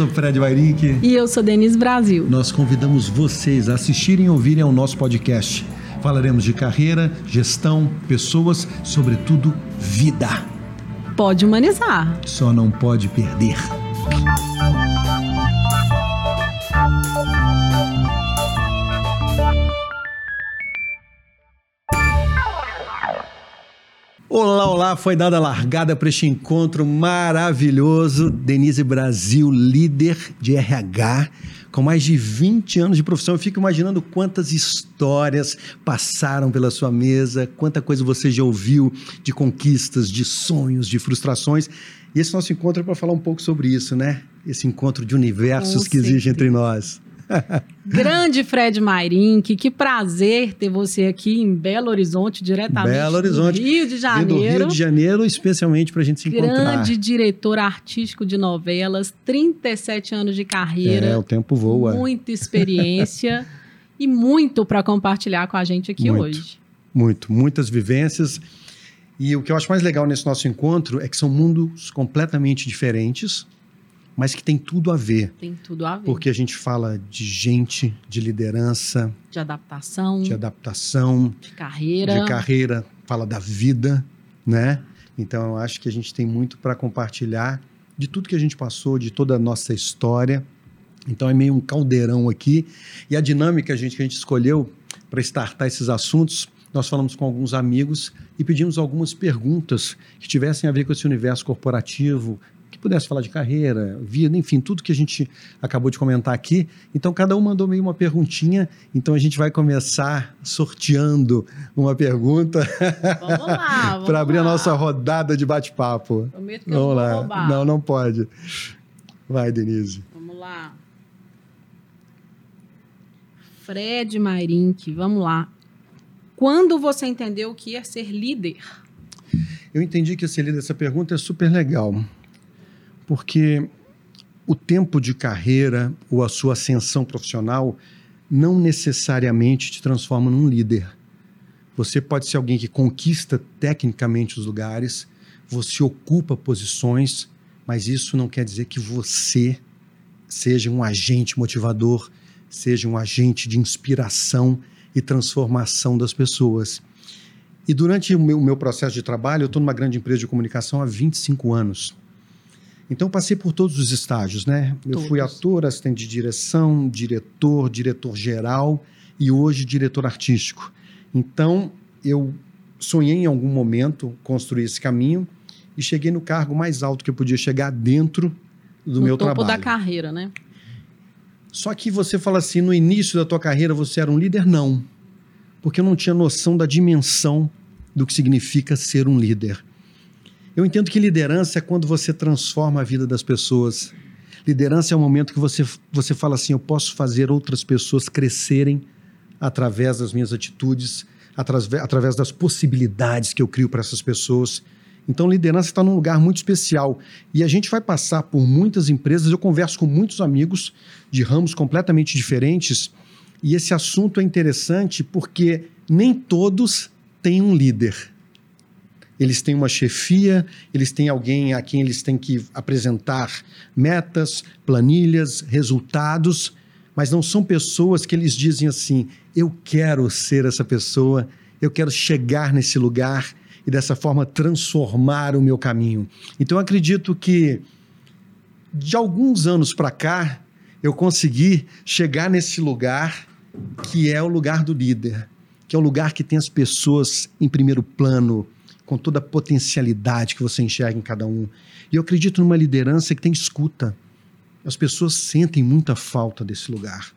sou Fred Vairink. E eu sou Denise Brasil. Nós convidamos vocês a assistirem e ouvirem ao nosso podcast. Falaremos de carreira, gestão, pessoas, sobretudo vida. Pode humanizar. Só não pode perder. Olá, olá, foi dada a largada para este encontro maravilhoso. Denise Brasil, líder de RH, com mais de 20 anos de profissão. Eu fico imaginando quantas histórias passaram pela sua mesa, quanta coisa você já ouviu de conquistas, de sonhos, de frustrações. E esse nosso encontro é para falar um pouco sobre isso, né? Esse encontro de universos com que existe entre nós. Grande Fred Mairink, que prazer ter você aqui em Belo Horizonte, diretamente Belo Horizonte. do Rio de Janeiro. Do Rio de Janeiro, especialmente para a gente se Grande encontrar. Grande diretor artístico de novelas, 37 anos de carreira. É, o tempo voa. Muita experiência e muito para compartilhar com a gente aqui muito, hoje. Muito, muitas vivências. E o que eu acho mais legal nesse nosso encontro é que são mundos completamente diferentes, mas que tem tudo a ver. Tem tudo a ver. Porque a gente fala de gente, de liderança, de adaptação, de adaptação, de carreira, de carreira, fala da vida, né? Então eu acho que a gente tem muito para compartilhar de tudo que a gente passou, de toda a nossa história. Então é meio um caldeirão aqui e a dinâmica gente, que a gente escolheu para startar esses assuntos nós falamos com alguns amigos e pedimos algumas perguntas que tivessem a ver com esse universo corporativo, pudesse falar de carreira, vida, enfim, tudo que a gente acabou de comentar aqui. Então, cada um mandou meio uma perguntinha. Então, a gente vai começar sorteando uma pergunta. Vamos lá. Para abrir a nossa rodada de bate-papo. Prometo que vamos eu não lá. Roubar. Não, não pode. Vai, Denise. Vamos lá. Fred Mairink, vamos lá. Quando você entendeu o que é ser líder? Eu entendi que ser líder, essa pergunta é super legal, porque o tempo de carreira ou a sua ascensão profissional não necessariamente te transforma num líder. Você pode ser alguém que conquista tecnicamente os lugares, você ocupa posições, mas isso não quer dizer que você seja um agente motivador, seja um agente de inspiração e transformação das pessoas. E durante o meu, meu processo de trabalho, eu estou numa grande empresa de comunicação há 25 anos. Então, passei por todos os estágios, né? Eu fui ator, assistente de direção, diretor, diretor geral e hoje diretor artístico. Então, eu sonhei em algum momento construir esse caminho e cheguei no cargo mais alto que eu podia chegar dentro do no meu topo trabalho. da carreira, né? Só que você fala assim, no início da tua carreira você era um líder? Não. Porque eu não tinha noção da dimensão do que significa ser um líder. Eu entendo que liderança é quando você transforma a vida das pessoas. Liderança é o momento que você, você fala assim: eu posso fazer outras pessoas crescerem através das minhas atitudes, através, através das possibilidades que eu crio para essas pessoas. Então, liderança está num lugar muito especial. E a gente vai passar por muitas empresas. Eu converso com muitos amigos de ramos completamente diferentes. E esse assunto é interessante porque nem todos têm um líder. Eles têm uma chefia, eles têm alguém a quem eles têm que apresentar metas, planilhas, resultados, mas não são pessoas que eles dizem assim: eu quero ser essa pessoa, eu quero chegar nesse lugar, e dessa forma transformar o meu caminho. Então eu acredito que de alguns anos para cá eu consegui chegar nesse lugar que é o lugar do líder, que é o lugar que tem as pessoas em primeiro plano, com toda a potencialidade que você enxerga em cada um. E eu acredito numa liderança que tem escuta. As pessoas sentem muita falta desse lugar.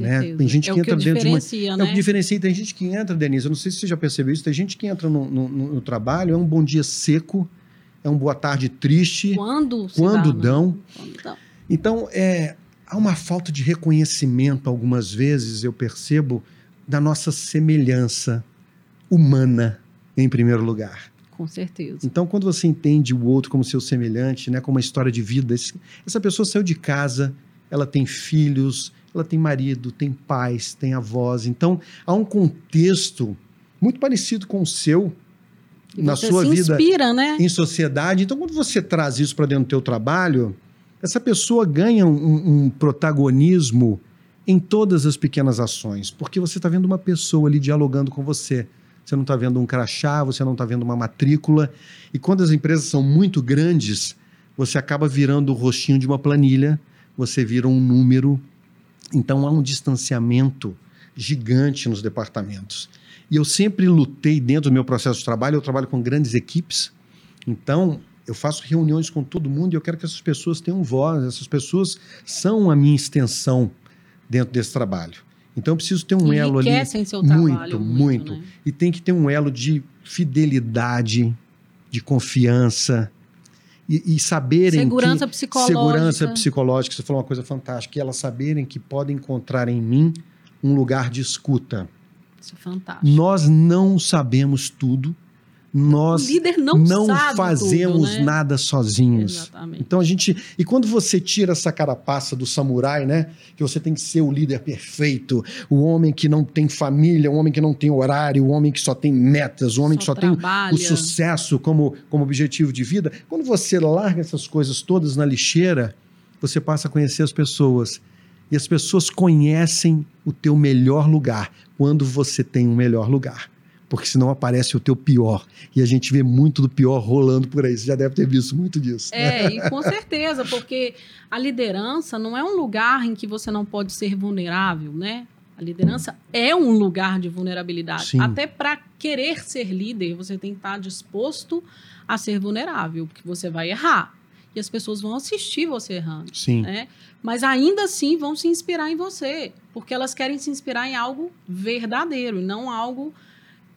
Né? Tem gente é que entra que dentro de uma. Né? É o que né? diferencia. Tem gente que entra, Denise, eu não sei se você já percebeu isso, tem gente que entra no, no, no trabalho, é um bom dia seco, é um boa tarde triste. Quando? Quando dá, né? dão. Dão. Então, é, há uma falta de reconhecimento, algumas vezes, eu percebo, da nossa semelhança humana, em primeiro lugar. Com certeza. Então, quando você entende o outro como seu semelhante, né, como uma história de vida, essa pessoa saiu de casa, ela tem filhos, ela tem marido, tem pais, tem avós. Então, há um contexto muito parecido com o seu e na sua vida né? em sociedade. Então, quando você traz isso para dentro do teu trabalho, essa pessoa ganha um, um protagonismo em todas as pequenas ações, porque você está vendo uma pessoa ali dialogando com você. Você não está vendo um crachá, você não está vendo uma matrícula. E quando as empresas são muito grandes, você acaba virando o rostinho de uma planilha, você vira um número. Então há um distanciamento gigante nos departamentos. E eu sempre lutei dentro do meu processo de trabalho, eu trabalho com grandes equipes. Então, eu faço reuniões com todo mundo e eu quero que essas pessoas tenham voz, essas pessoas são a minha extensão dentro desse trabalho. Então eu preciso ter um elo ali seu muito, trabalho, muito, né? e tem que ter um elo de fidelidade, de confiança e, e saberem Segurança que, psicológica. segurança psicológica. Você falou uma coisa fantástica, e elas saberem que podem encontrar em mim um lugar de escuta. Isso é fantástico. Nós não sabemos tudo, nós não, sabe fazemos tudo, né? nada sozinhos. Exatamente. Então a gente. E quando você tira essa carapaça do samurai, né? Que você tem que ser o líder perfeito, o homem que não tem família, o homem que não tem horário, o homem que só tem metas, o homem que só tem trabalha. o sucesso como, como objetivo de vida. Quando você larga essas coisas todas na lixeira, você passa a conhecer as pessoas. E as pessoas conhecem o teu melhor lugar quando você tem um melhor lugar porque senão aparece o teu pior. E a gente vê muito do pior rolando por aí. Você já deve ter visto muito disso. É, e com certeza, porque a liderança não é um lugar em que você não pode ser vulnerável, né? A liderança é um lugar de vulnerabilidade. Sim. Até para querer ser líder, você tem que estar disposto a ser vulnerável, porque você vai errar. E as pessoas vão assistir você errando. Sim. Né? Mas ainda assim vão se inspirar em você, porque elas querem se inspirar em algo verdadeiro e não algo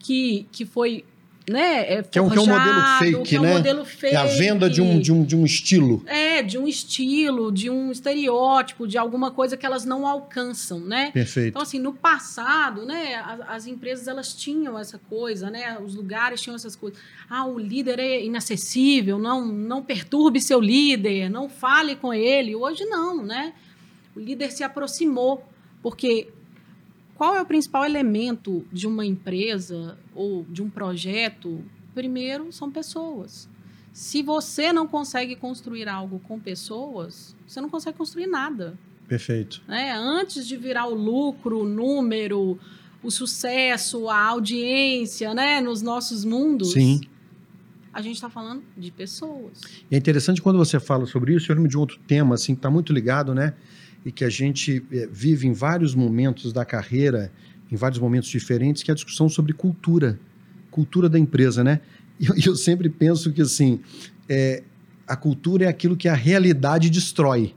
que, que foi. Né, é Que é um, que é um modelo forjado, fake, que é um né? modelo fake. É a venda de um, de um, de um estilo. É, de um estilo, de um estereótipo, de alguma coisa que elas não alcançam, né? Perfeito. Então, assim, no passado, né, as, as, empresas, elas tinham essa coisa, né? Os lugares tinham essas coisas. Ah, o líder é inacessível, não, não perturbe seu líder, não fale com ele. Hoje não, né? O líder se aproximou, porque qual é o principal elemento de uma empresa ou de um projeto? Primeiro, são pessoas. Se você não consegue construir algo com pessoas, você não consegue construir nada. Perfeito. Né? Antes de virar o lucro, o número, o sucesso, a audiência, né? Nos nossos mundos. Sim. A gente está falando de pessoas. E é interessante quando você fala sobre isso, eu lembro de um outro tema, assim, que está muito ligado, né? E que a gente eh, vive em vários momentos da carreira, em vários momentos diferentes, que é a discussão sobre cultura. Cultura da empresa, né? E eu, eu sempre penso que, assim, é, a cultura é aquilo que a realidade destrói.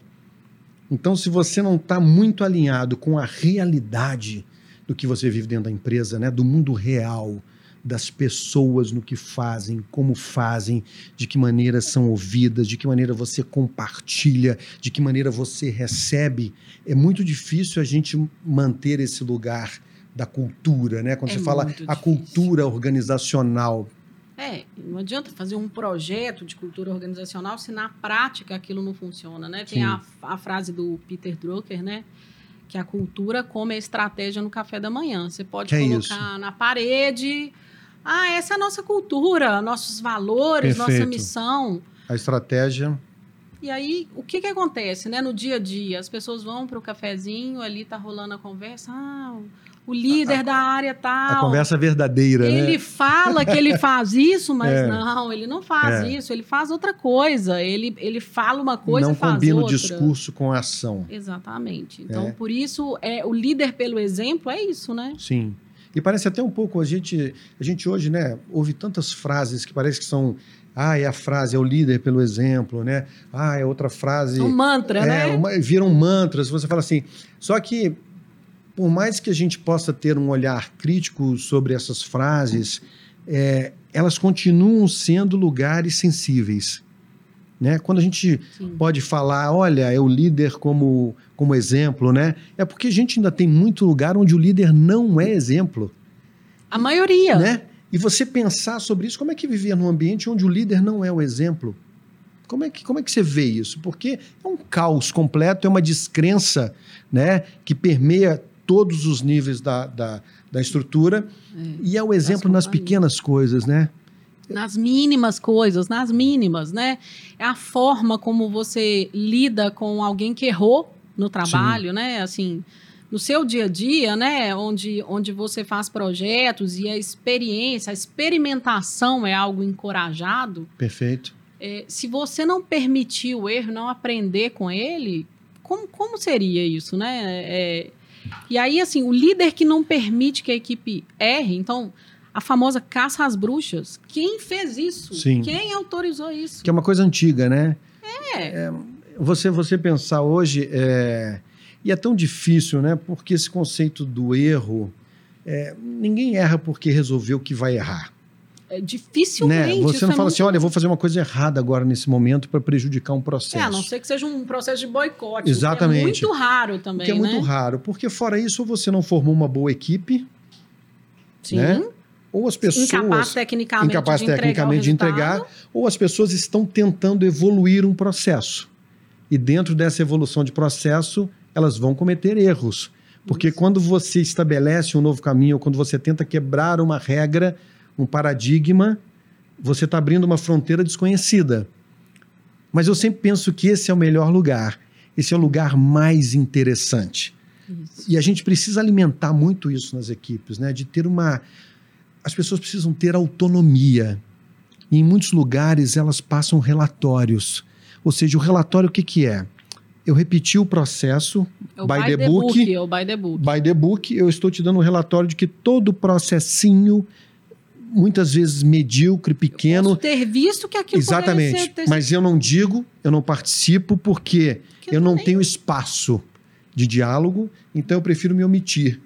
Então, se você não está muito alinhado com a realidade do que você vive dentro da empresa, né, do mundo real, das pessoas no que fazem, como fazem, de que maneira são ouvidas, de que maneira você compartilha, de que maneira você recebe, é muito difícil a gente manter esse lugar da cultura, né? Quando É você fala muito a difícil. cultura organizacional, É, não adianta fazer um projeto de cultura organizacional se na prática aquilo não funciona, né? Tem a, a frase do Peter Drucker, né? Que a cultura come a estratégia no café da manhã. Você pode Que é colocar na parede. Ah, essa é a nossa cultura, nossos valores, nossa Perfeito. missão. a estratégia E aí, o que que acontece, né? No dia a dia, as pessoas vão para o cafezinho, ali tá rolando a conversa. Ah, o líder da área tal. a conversa verdadeira, Ele né? fala que ele faz isso, mas É. não, ele não faz É. isso, ele faz outra coisa. Ele, ele fala uma coisa Não e faz combina o discurso com a ação. Exatamente. Então, É. por isso, é o líder pelo exemplo é isso, né? Sim. E parece até um pouco, a gente, a gente hoje, né, ouve tantas frases que parece que são. Ah, é a frase, é o líder pelo exemplo, né? Ah, é outra frase. Um mantra, é, né? uma- viram mantras, você fala assim. Só que, por mais que a gente possa ter um olhar crítico sobre essas frases, é, elas continuam sendo lugares sensíveis. Né? Quando a gente Sim. pode falar, olha, é o líder como, como exemplo, né? É porque a gente ainda tem muito lugar onde o líder não é exemplo, A maioria. né? E você pensar sobre isso, como é que viver num ambiente onde o líder não é o exemplo? Como é que, como é que você vê isso? Porque é um caos completo, é uma descrença né, que permeia todos os níveis da, da, da estrutura É. e é o exemplo nas pequenas coisas, né? Nas mínimas coisas, nas mínimas, né? É a forma como você lida com alguém que errou no trabalho, Sim. né? Assim, no seu dia a dia, né? Onde, onde você faz projetos e a experiência, a experimentação é algo encorajado. Perfeito. É, se você não permitir o erro, não aprender com ele, como, como seria isso, né? É, e aí, assim, o líder que não permite que a equipe erre, então a famosa caça às bruxas. Quem fez isso? Sim. Quem autorizou isso? Que é uma coisa antiga, né? É. é você, você pensar hoje, é, e é tão difícil, né? Porque esse conceito do erro, é, ninguém erra porque resolveu que vai errar. É, dificilmente. Né? Você não é fala assim, olha, eu vou fazer uma coisa errada agora nesse momento para prejudicar um processo. É, a não ser que seja um processo de boicote. Exatamente. é muito raro também. Que é muito né? raro, porque fora isso, você não formou uma boa equipe. Sim. Né? Ou as pessoas incapaz tecnicamente, incapaz de, tecnicamente de entregar, ou as pessoas estão tentando evoluir um processo. E dentro dessa evolução de processo, elas vão cometer erros. Porque Isso. quando você estabelece um novo caminho, ou quando você tenta quebrar uma regra, um paradigma, você está abrindo uma fronteira desconhecida. Mas eu sempre penso que esse é o melhor lugar. Esse é o lugar mais interessante. Isso. E a gente precisa alimentar muito isso nas equipes, né? De ter uma, as pessoas precisam ter autonomia. E em muitos lugares elas passam relatórios. Ou seja, o relatório o que, que é? Eu repeti o processo é o by, by, the, the book, book, é o by the book. By the book, eu estou te dando um relatório de que todo o processinho, muitas vezes medíocre, pequeno. Eu ter visto que aquilo Exatamente. Ter... Mas eu não digo, eu não participo, porque que eu não nem... tenho espaço de diálogo, então eu prefiro me omitir.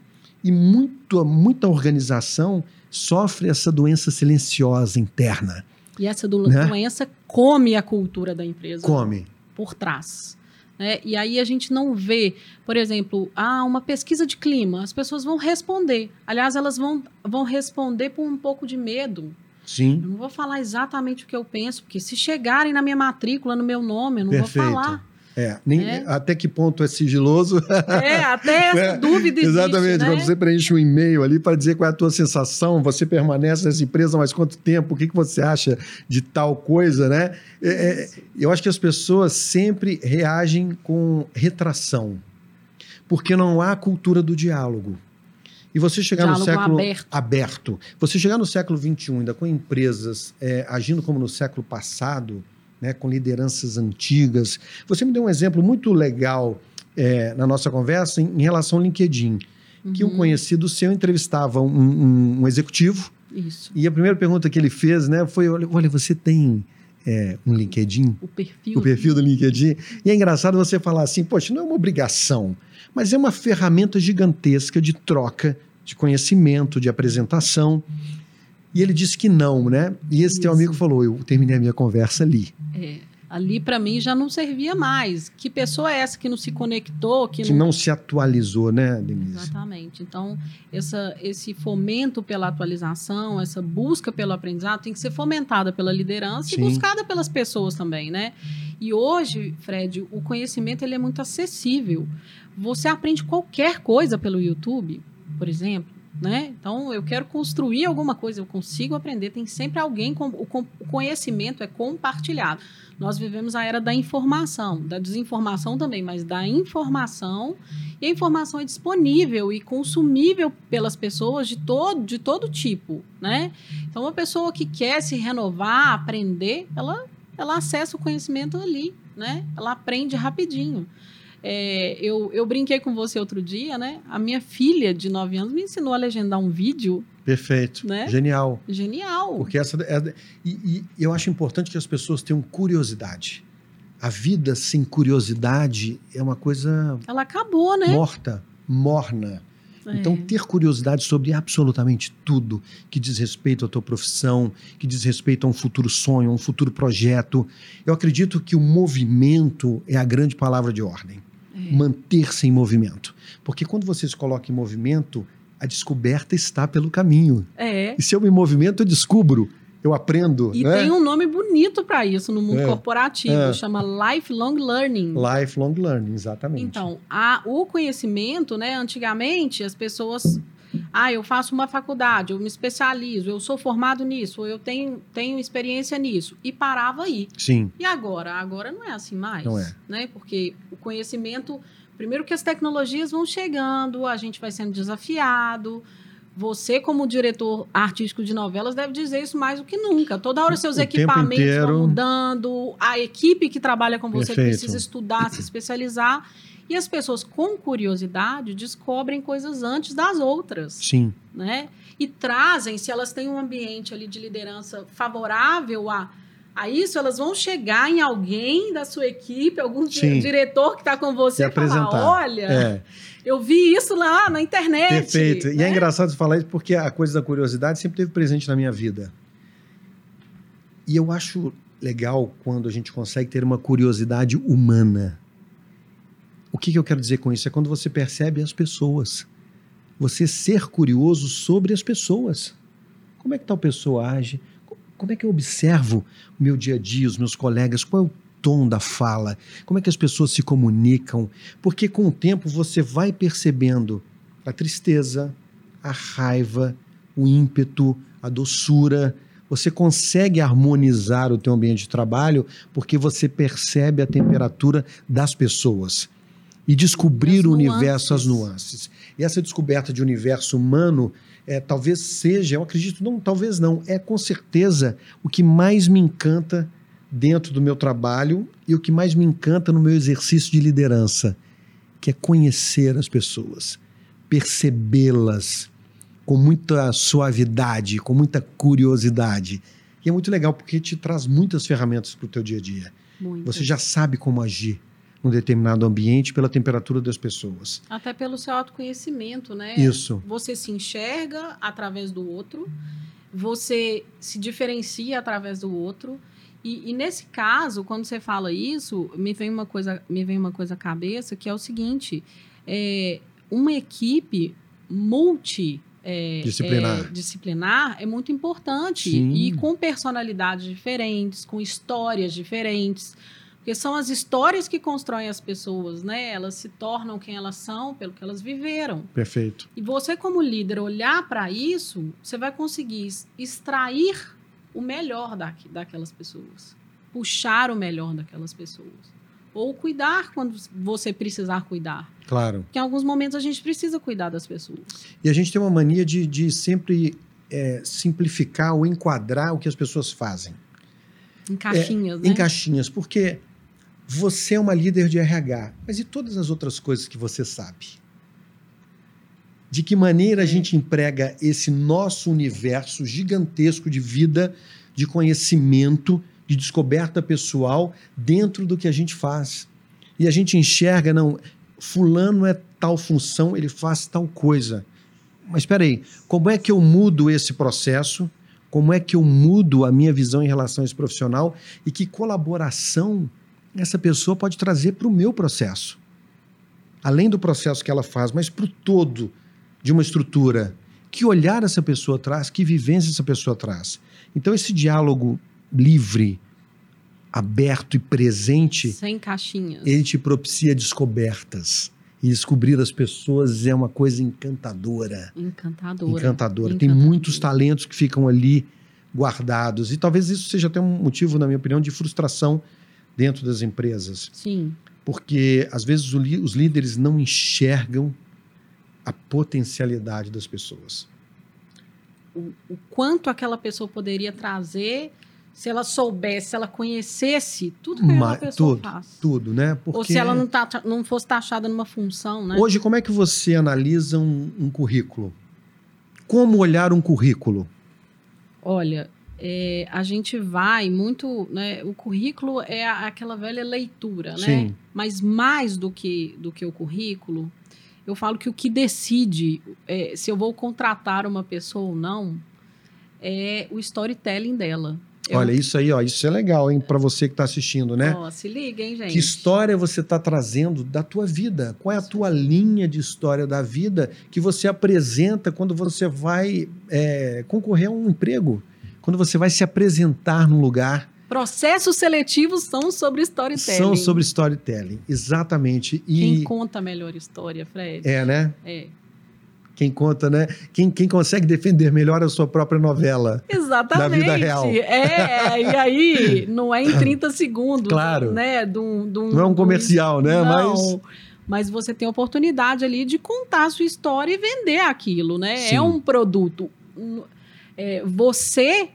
E muito, muita organização sofre essa doença silenciosa interna. E essa do, né? doença come a cultura da empresa. Come. Por trás. Né? E aí a gente não vê, por exemplo, ah, uma pesquisa de clima, as pessoas vão responder. Aliás, elas vão, vão responder por um pouco de medo. Sim. Eu não vou falar exatamente o que eu penso, porque se chegarem na minha matrícula, no meu nome, eu não Perfeito. vou falar. É, nem, é. até que ponto é sigiloso. É, até essa é, dúvida existe, Exatamente, né? quando você preenche um e-mail ali para dizer qual é a tua sensação, você permanece nessa empresa mais quanto tempo, o que, que você acha de tal coisa, né? É, é eu acho que as pessoas sempre reagem com retração, porque não há cultura do diálogo. E você chegar diálogo no século aberto. aberto, você chegar no século XXI ainda com empresas é, agindo como no século passado, né, com lideranças antigas. Você me deu um exemplo muito legal é, na nossa conversa em, em relação ao LinkedIn, uhum. que um uhum. conhecido seu entrevistava um, um, um, executivo. Isso. E a primeira pergunta que ele fez né, foi: olha, você tem é, um LinkedIn? O perfil. O perfil do LinkedIn. E é engraçado você falar assim: poxa, não é uma obrigação, mas é uma ferramenta gigantesca de troca de conhecimento, de apresentação. E ele disse que não, né? E esse Isso. teu amigo falou: eu terminei a minha conversa ali. É, ali para mim já não servia mais. Que pessoa é essa que não se conectou? Que, que não... não... se atualizou, né, Denise? Exatamente. Então, essa, esse fomento pela atualização, essa busca pelo aprendizado tem que ser fomentada pela liderança Sim. e buscada pelas pessoas também, né? E hoje, Fred, o conhecimento ele é muito acessível. Você aprende qualquer coisa pelo YouTube, por exemplo né? Então, eu quero construir alguma coisa, eu consigo aprender. Tem sempre alguém com o conhecimento é compartilhado. Nós vivemos a era da informação, da desinformação também, mas da informação. E a informação é disponível e consumível pelas pessoas de todo, de todo tipo, né? Então, uma pessoa que quer se renovar, aprender, ela, ela acessa o conhecimento ali, né? Ela aprende rapidinho. É, eu, eu brinquei com você outro dia, né? A minha filha de 9 anos me ensinou a legendar um vídeo. Perfeito. Né? Genial. Genial. Porque essa. É, e, e eu acho importante que as pessoas tenham curiosidade. A vida sem curiosidade é uma coisa. Ela acabou, né? Morta, morna. É. Então, ter curiosidade sobre absolutamente tudo que diz respeito à tua profissão, que diz respeito a um futuro sonho, a um futuro projeto. Eu acredito que o movimento é a grande palavra de ordem manter-se em movimento. Porque quando você se coloca em movimento, a descoberta está pelo caminho. É. E se eu me movimento, eu descubro, eu aprendo. E né? tem um nome bonito para isso no mundo é. corporativo, é. chama Lifelong Learning. Lifelong Learning, exatamente. Então, a, o conhecimento, né, antigamente as pessoas Ah, eu faço uma faculdade, eu me especializo, eu sou formado nisso, eu tenho, tenho experiência nisso. E parava aí. Sim. E agora? Agora não é assim mais. Não é. Né? Porque o conhecimento. Primeiro que as tecnologias vão chegando, a gente vai sendo desafiado. Você, como diretor artístico de novelas, deve dizer isso mais do que nunca. Toda hora seus O equipamentos inteiro. vão mudando, a equipe que trabalha com você Perfeito. precisa estudar, se especializar. E as pessoas com curiosidade descobrem coisas antes das outras Sim. né? E trazem, se elas têm um ambiente ali de liderança favorável a, a isso, elas vão chegar em alguém da sua equipe, algum Sim. diretor que está com você e falar, apresentar. olha, É. eu vi isso lá na internet. Perfeito. E né? é engraçado você falar isso porque a coisa da curiosidade sempre teve presente na minha vida. E eu acho legal quando a gente consegue ter uma curiosidade humana. O que, que eu quero dizer com isso? É quando você percebe as pessoas. Você ser curioso sobre as pessoas. Como é que tal pessoa age? Co- Como é que eu observo o meu dia a dia, os meus colegas? Qual é o tom da fala? Como é que as pessoas se comunicam? Porque com o tempo você vai percebendo a tristeza, a raiva, o ímpeto, a doçura. Você consegue harmonizar o teu ambiente de trabalho porque você percebe a temperatura das pessoas e descobrir As o universo, as nuances. nuances. E essa descoberta de universo humano é, talvez seja, eu acredito, não, talvez não, é com certeza o que mais me encanta dentro do meu trabalho e o que mais me encanta no meu exercício de liderança, que é conhecer as pessoas, percebê-las com muita suavidade, com muita curiosidade. E é muito legal porque te traz muitas ferramentas para o teu dia a dia. Muito. Você já sabe como agir num determinado ambiente pela temperatura das pessoas. Até pelo seu autoconhecimento, né? Isso. Você se enxerga através do outro, você se diferencia através do outro. E, e nesse caso, quando você fala isso, me vem uma coisa, me vem uma coisa à cabeça que é o seguinte: é, uma equipe multi é, Disciplinar. é, disciplinar é muito importante Sim. e com personalidades diferentes, com histórias diferentes. Porque são as histórias que constroem as pessoas, né? Elas se tornam quem elas são pelo que elas viveram. Perfeito. E você, como líder, olhar para isso, você vai conseguir extrair o melhor daqui, daquelas pessoas. Puxar o melhor daquelas pessoas. Ou cuidar quando você precisar cuidar. Claro. Porque em alguns momentos a gente precisa cuidar das pessoas. E a gente tem uma mania de, de sempre é, simplificar ou enquadrar o que as pessoas fazem Em caixinhas, né? em caixinhas, porque você é uma líder de RH, mas e todas as outras coisas que você sabe? De que maneira a É. gente emprega esse nosso universo gigantesco de vida, de conhecimento, de descoberta pessoal dentro do que a gente faz? E a gente enxerga, não, fulano é tal função, ele faz tal coisa. Mas espera aí, como é que eu mudo esse processo? Como é que eu mudo a minha visão em relação a esse profissional? E que colaboração essa pessoa pode trazer para o meu processo? Além do processo que ela faz, mas para o todo de uma estrutura. Que olhar essa pessoa traz? Que vivência essa pessoa traz? Então, esse diálogo livre, aberto e presente Sem caixinhas. ele te propicia descobertas. E descobrir as pessoas é uma coisa encantadora. Encantadora. Encantadora. Tem muitos talentos que ficam ali guardados. E talvez isso seja até um motivo, na minha opinião, de frustração dentro das empresas. Sim. Porque, às vezes, os líderes não enxergam a potencialidade das pessoas. o, o quanto aquela pessoa poderia trazer se ela soubesse, se ela conhecesse tudo que aquela pessoa tudo, faz. Tudo, né? Porque Ou se ela não, tá, não fosse taxada numa função, né? Hoje, como é que você analisa um, um currículo? Como olhar um currículo? Olha, é, a gente vai muito, né? O currículo é aquela velha leitura, né? Sim. Mas mais do que, do que o currículo, eu falo que o que decide é, se eu vou contratar uma pessoa ou não é o storytelling dela. É Olha, isso aí, ó, isso é legal, hein, para você que está assistindo, né? Ó, se liga, hein, gente? Que história você está trazendo da tua vida? Qual é a tua linha de história da vida que você apresenta quando você vai é, concorrer a um emprego? Quando você vai se apresentar num lugar? Processos seletivos são sobre storytelling. São sobre storytelling, exatamente. Quem E conta a melhor história, Fred? é, né? É. Quem conta, né? Quem, quem consegue defender melhor a sua própria novela. Exatamente. Da vida real. É, e aí não é em 30 segundos. Claro. Né? Não é um comercial, né? Não, Mas mas você tem a oportunidade ali de contar a sua história e vender aquilo, né? Sim. É um produto. É, você,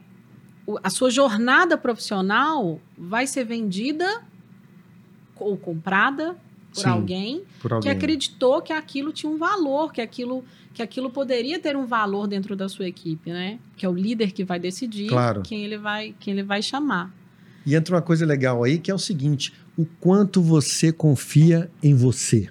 a sua jornada profissional vai ser vendida ou comprada por Sim, alguém por que alguém. acreditou que aquilo tinha um valor, que aquilo, que aquilo poderia ter um valor dentro da sua equipe, né? Que é o líder que vai decidir Claro. quem ele vai, quem ele vai chamar. E entra uma coisa legal aí que é o seguinte: o quanto você confia em você?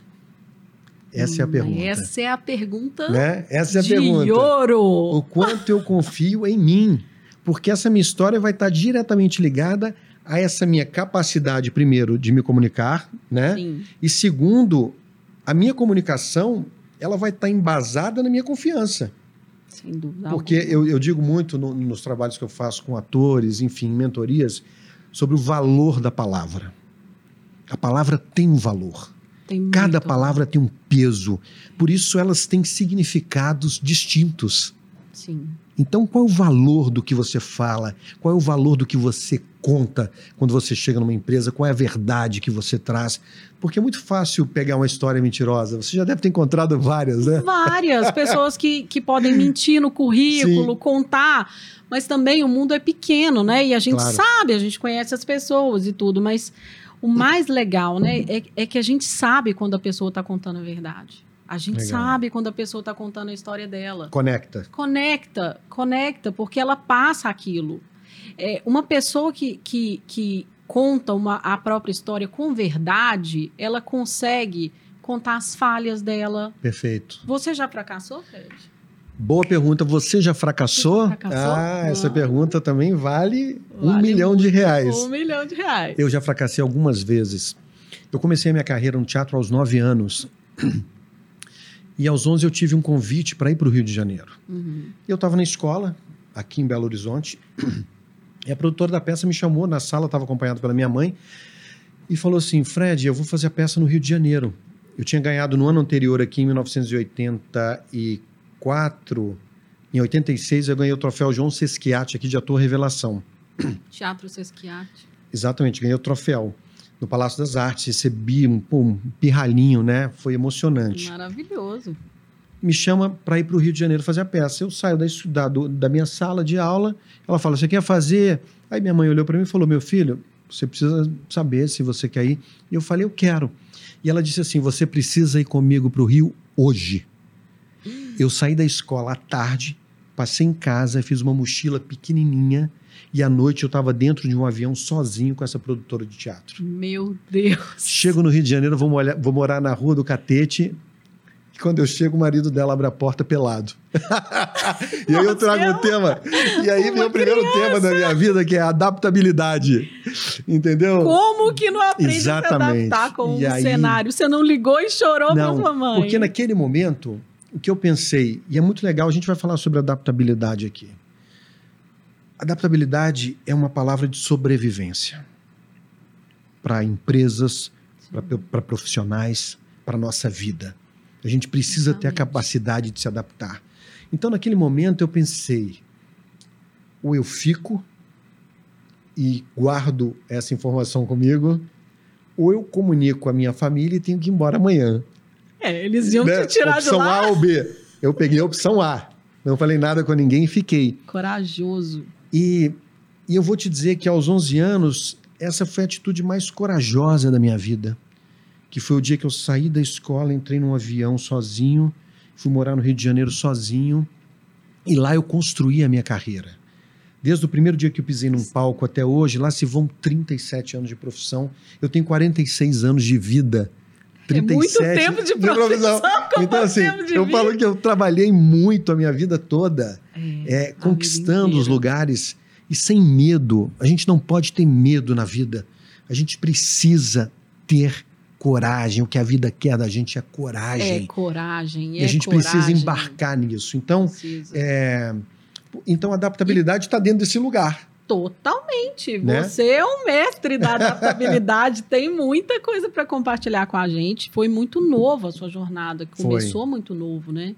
Essa é a Hum, pergunta. Essa é a pergunta né? Essa é a de pergunta. ouro. O quanto eu confio em mim. Porque essa minha história vai estar diretamente ligada a essa minha capacidade, primeiro, de me comunicar, né? Sim, E segundo, a minha comunicação, ela vai estar embasada na minha confiança. sem dúvida. Porque eu, eu digo muito no- nos trabalhos que eu faço com atores, enfim, mentorias, sobre o valor da palavra. A palavra tem um valor. Tem Cada muito- palavra tem um peso. Por isso elas têm significados distintos. Sim. Então, qual é o valor do que você fala? Qual é o valor do que você conta quando você chega numa empresa? Qual é a verdade que você traz? Porque é muito fácil pegar uma história mentirosa. Você já deve ter encontrado várias, né? Várias pessoas que, que podem mentir no currículo, Sim. contar, mas também o mundo é pequeno, né? E a gente Claro. sabe, a gente conhece as pessoas e tudo, mas o mais legal, né, é, é que a gente sabe quando a pessoa está contando a verdade. A gente Legal. sabe quando a pessoa está contando a história dela. Conecta. Conecta, conecta, porque ela passa aquilo. É, uma pessoa que, que, que conta uma, a própria história com verdade, ela consegue contar as falhas dela. Perfeito. Você já fracassou, Fred? Boa pergunta. Você já fracassou? Você já fracassou? Ah, essa Ah. pergunta também vale, um Vale milhão de reais. Um milhão de reais. Eu já fracassei algumas vezes. Eu comecei a minha carreira no teatro aos 9 anos. E aos 11 eu tive um convite para ir para o Rio de Janeiro. Uhum. Eu estava na escola, aqui em Belo Horizonte, e a produtora da peça me chamou na sala, estava acompanhado pela minha mãe, e falou assim: Fred, eu vou fazer a peça no Rio de Janeiro. Eu tinha ganhado no ano anterior, aqui em 1984. Em 86, eu ganhei o troféu João Sesquiati, aqui de ator revelação. Teatro Sesquiate. Exatamente, ganhei o troféu no Palácio das Artes, recebi um, pô, um pirralhinho, né? Foi emocionante. Maravilhoso. Me chama para ir para o Rio de Janeiro fazer a peça. Eu saio da, da, da minha sala de aula, ela fala: Você quer fazer? Aí minha mãe olhou para mim e falou: Meu filho, você precisa saber se você quer ir. E eu falei: Eu quero. E ela disse assim: Você precisa ir comigo para o Rio hoje. Eu saí da escola à tarde, passei em casa, fiz uma mochila pequenininha e à noite eu estava dentro de um avião sozinho com essa produtora de teatro. Meu Deus. Chego no Rio de Janeiro, vou, molhar- vou morar na Rua do Catete. E quando eu chego, o marido dela abre a porta pelado. e aí eu trago o tema. E aí o primeiro tema da minha vida, que é adaptabilidade. Entendeu? Como que não aprende Exatamente. a se adaptar com E um aí- cenário? Você não ligou e chorou pra sua mãe. Porque naquele momento, o que eu pensei, e é muito legal, a gente vai falar sobre adaptabilidade aqui. Adaptabilidade é uma palavra de sobrevivência para empresas, para profissionais, para nossa vida. A gente precisa ter a Exatamente. capacidade de se adaptar. Então, naquele momento, eu pensei: ou eu fico e guardo essa informação comigo, ou eu comunico a minha família e tenho que ir embora amanhã É, eles iam né? te tirar de opção lá. A ou B. Eu peguei a opção A. Não falei nada com ninguém e fiquei. Corajoso. E, e eu vou te dizer que aos 11 anos, essa foi a atitude mais corajosa da minha vida. Que foi o dia que eu saí da escola, entrei num avião sozinho, fui morar no Rio de Janeiro sozinho, e lá eu construí a minha carreira. Desde o primeiro dia que eu pisei num palco até hoje, lá se vão 37 anos de profissão. Eu tenho 46 anos de vida. É muito tempo de profissão. com Então, assim, de eu vida. falo que eu trabalhei muito a minha vida toda, É, é, conquistando vida os lugares e sem medo. A gente não pode ter medo na vida. A gente precisa ter coragem. O que a vida quer da gente é É coragem. coragem. e a gente precisa coragem. embarcar nisso. Então, Precisa. é, então a adaptabilidade está dentro desse lugar. Totalmente. Né? Você é um mestre da adaptabilidade, tem muita coisa para compartilhar com a gente. Foi muito novo a sua jornada, Foi. começou muito novo, né?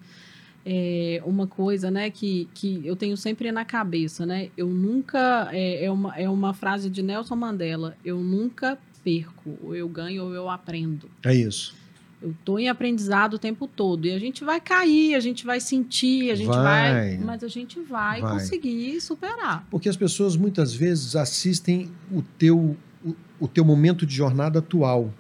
é, uma coisa, né, que, que eu tenho sempre na cabeça, né? Eu nunca é, é, uma, é uma frase de Nelson Mandela. Eu nunca perco, ou eu ganho ou eu aprendo. É isso. Eu estou em aprendizado o tempo todo. E a gente vai cair, a gente vai sentir, a gente vai. Vai. mas a gente vai, Vai. conseguir superar. Porque as pessoas muitas vezes assistem o teu, o, o teu momento de jornada atual.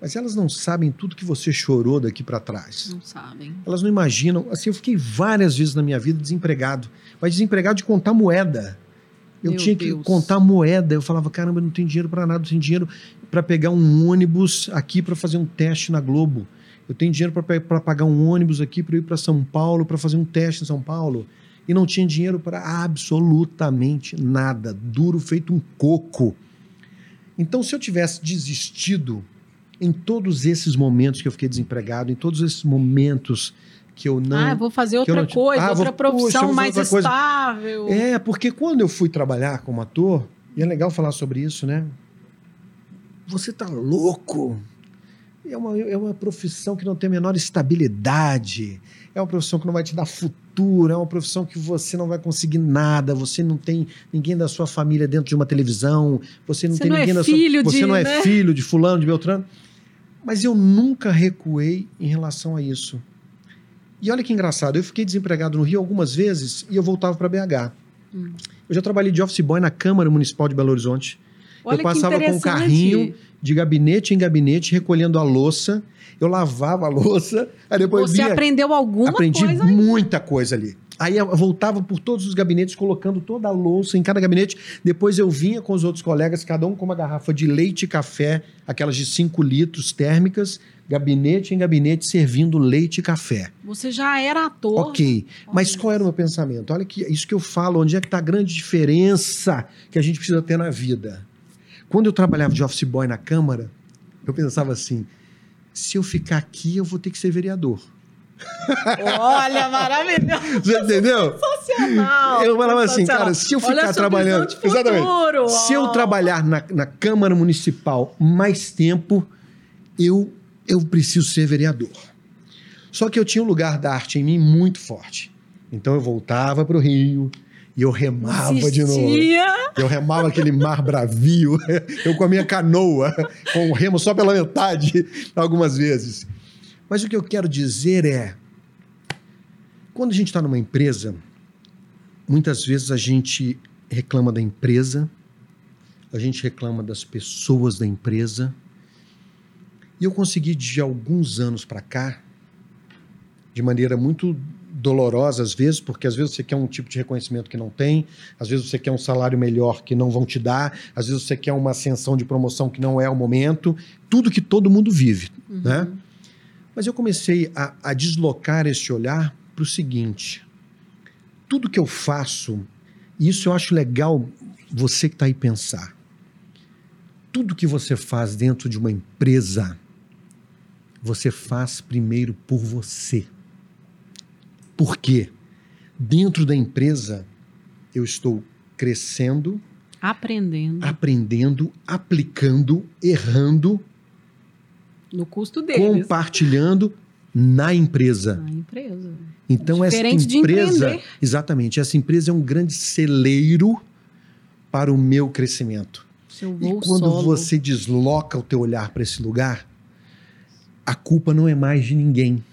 Mas elas não sabem tudo que você chorou daqui para trás. Não sabem. Elas não imaginam. Assim, eu fiquei várias vezes na minha vida desempregado. Mas desempregado de contar moeda. Eu Meu tinha que Deus. contar moeda. Eu falava, caramba, eu não tenho dinheiro para nada, não tenho dinheiro para pegar um ônibus aqui para fazer um teste na Globo. Eu tenho dinheiro para pagar um ônibus aqui para ir para São Paulo para fazer um teste em São Paulo. E não tinha dinheiro para absolutamente nada. Duro feito um coco. Então, se eu tivesse desistido em todos esses momentos que eu fiquei desempregado, em todos esses momentos que eu não. ah, vou fazer outra não coisa, Ah, vou- outra puxa, profissão vou fazer mais outra estável. É, porque quando eu fui trabalhar como ator, e é legal falar sobre isso, né? Você tá louco. É uma, é uma profissão que não tem a menor estabilidade. É uma profissão que não vai te dar futuro. É uma profissão que você não vai conseguir nada. Você não tem ninguém da sua família dentro de uma televisão. Você não Você tem não é ninguém da sua. Você de, não é né? filho de Fulano, de Beltrano. Mas eu nunca recuei em relação a isso. E olha que engraçado, eu fiquei desempregado no Rio algumas vezes e eu voltava para BH. Hum. Eu já trabalhei de office boy na Câmara Municipal de Belo Horizonte. Olha eu passava com um carrinho de gabinete em gabinete recolhendo a louça. Eu lavava a louça, aí depois Você vinha, aprendeu alguma aprendi coisa aí. muita coisa ali. Aí eu voltava por todos os gabinetes, colocando toda a louça em cada gabinete. Depois eu vinha com os outros colegas, cada um com uma garrafa de leite e café, aquelas de 5 litros térmicas, gabinete em gabinete, servindo leite e café. Você já era ator. Ok, mas qual era o meu pensamento? Olha que isso que eu falo, onde é que está a grande diferença que a gente precisa ter na vida. Quando eu trabalhava de office boy na Câmara, eu pensava assim: se eu ficar aqui, eu vou ter que ser vereador. Olha, maravilhoso. Você entendeu? Sensacional. Eu falava assim, cara, se eu ficar trabalhando. futuro. Se eu trabalhar na, na Câmara Municipal mais tempo, eu, eu preciso ser vereador. Só que eu tinha um lugar da arte em mim muito forte. Então eu voltava para o Rio e eu remava de novo. Eu remava aquele mar bravio, eu com a minha canoa, com o remo só pela metade, algumas vezes. Mas o que eu quero dizer é: quando a gente está numa empresa, muitas vezes a gente reclama da empresa, a gente reclama das pessoas da empresa. E eu consegui, de alguns anos para cá, de maneira muito dolorosa às vezes, porque às vezes você quer um tipo de reconhecimento que não tem, às vezes você quer um salário melhor que não vão te dar, às vezes você quer uma ascensão de promoção que não é o momento, tudo que todo mundo vive, Uhum. né? Mas eu comecei a, a deslocar esse olhar para o seguinte: tudo que eu faço, e isso eu acho legal você que está aí pensar, tudo que você faz dentro de uma empresa, você faz primeiro por você. Por quê? Dentro da empresa, eu estou crescendo, Aprendendo. aprendendo, aplicando, errando, No custo deles. compartilhando na empresa. Na empresa. Então Diferente essa empresa, exatamente, essa empresa é um grande celeiro para o meu crescimento. E quando solo. você desloca o teu olhar para esse lugar, a culpa não é mais de ninguém.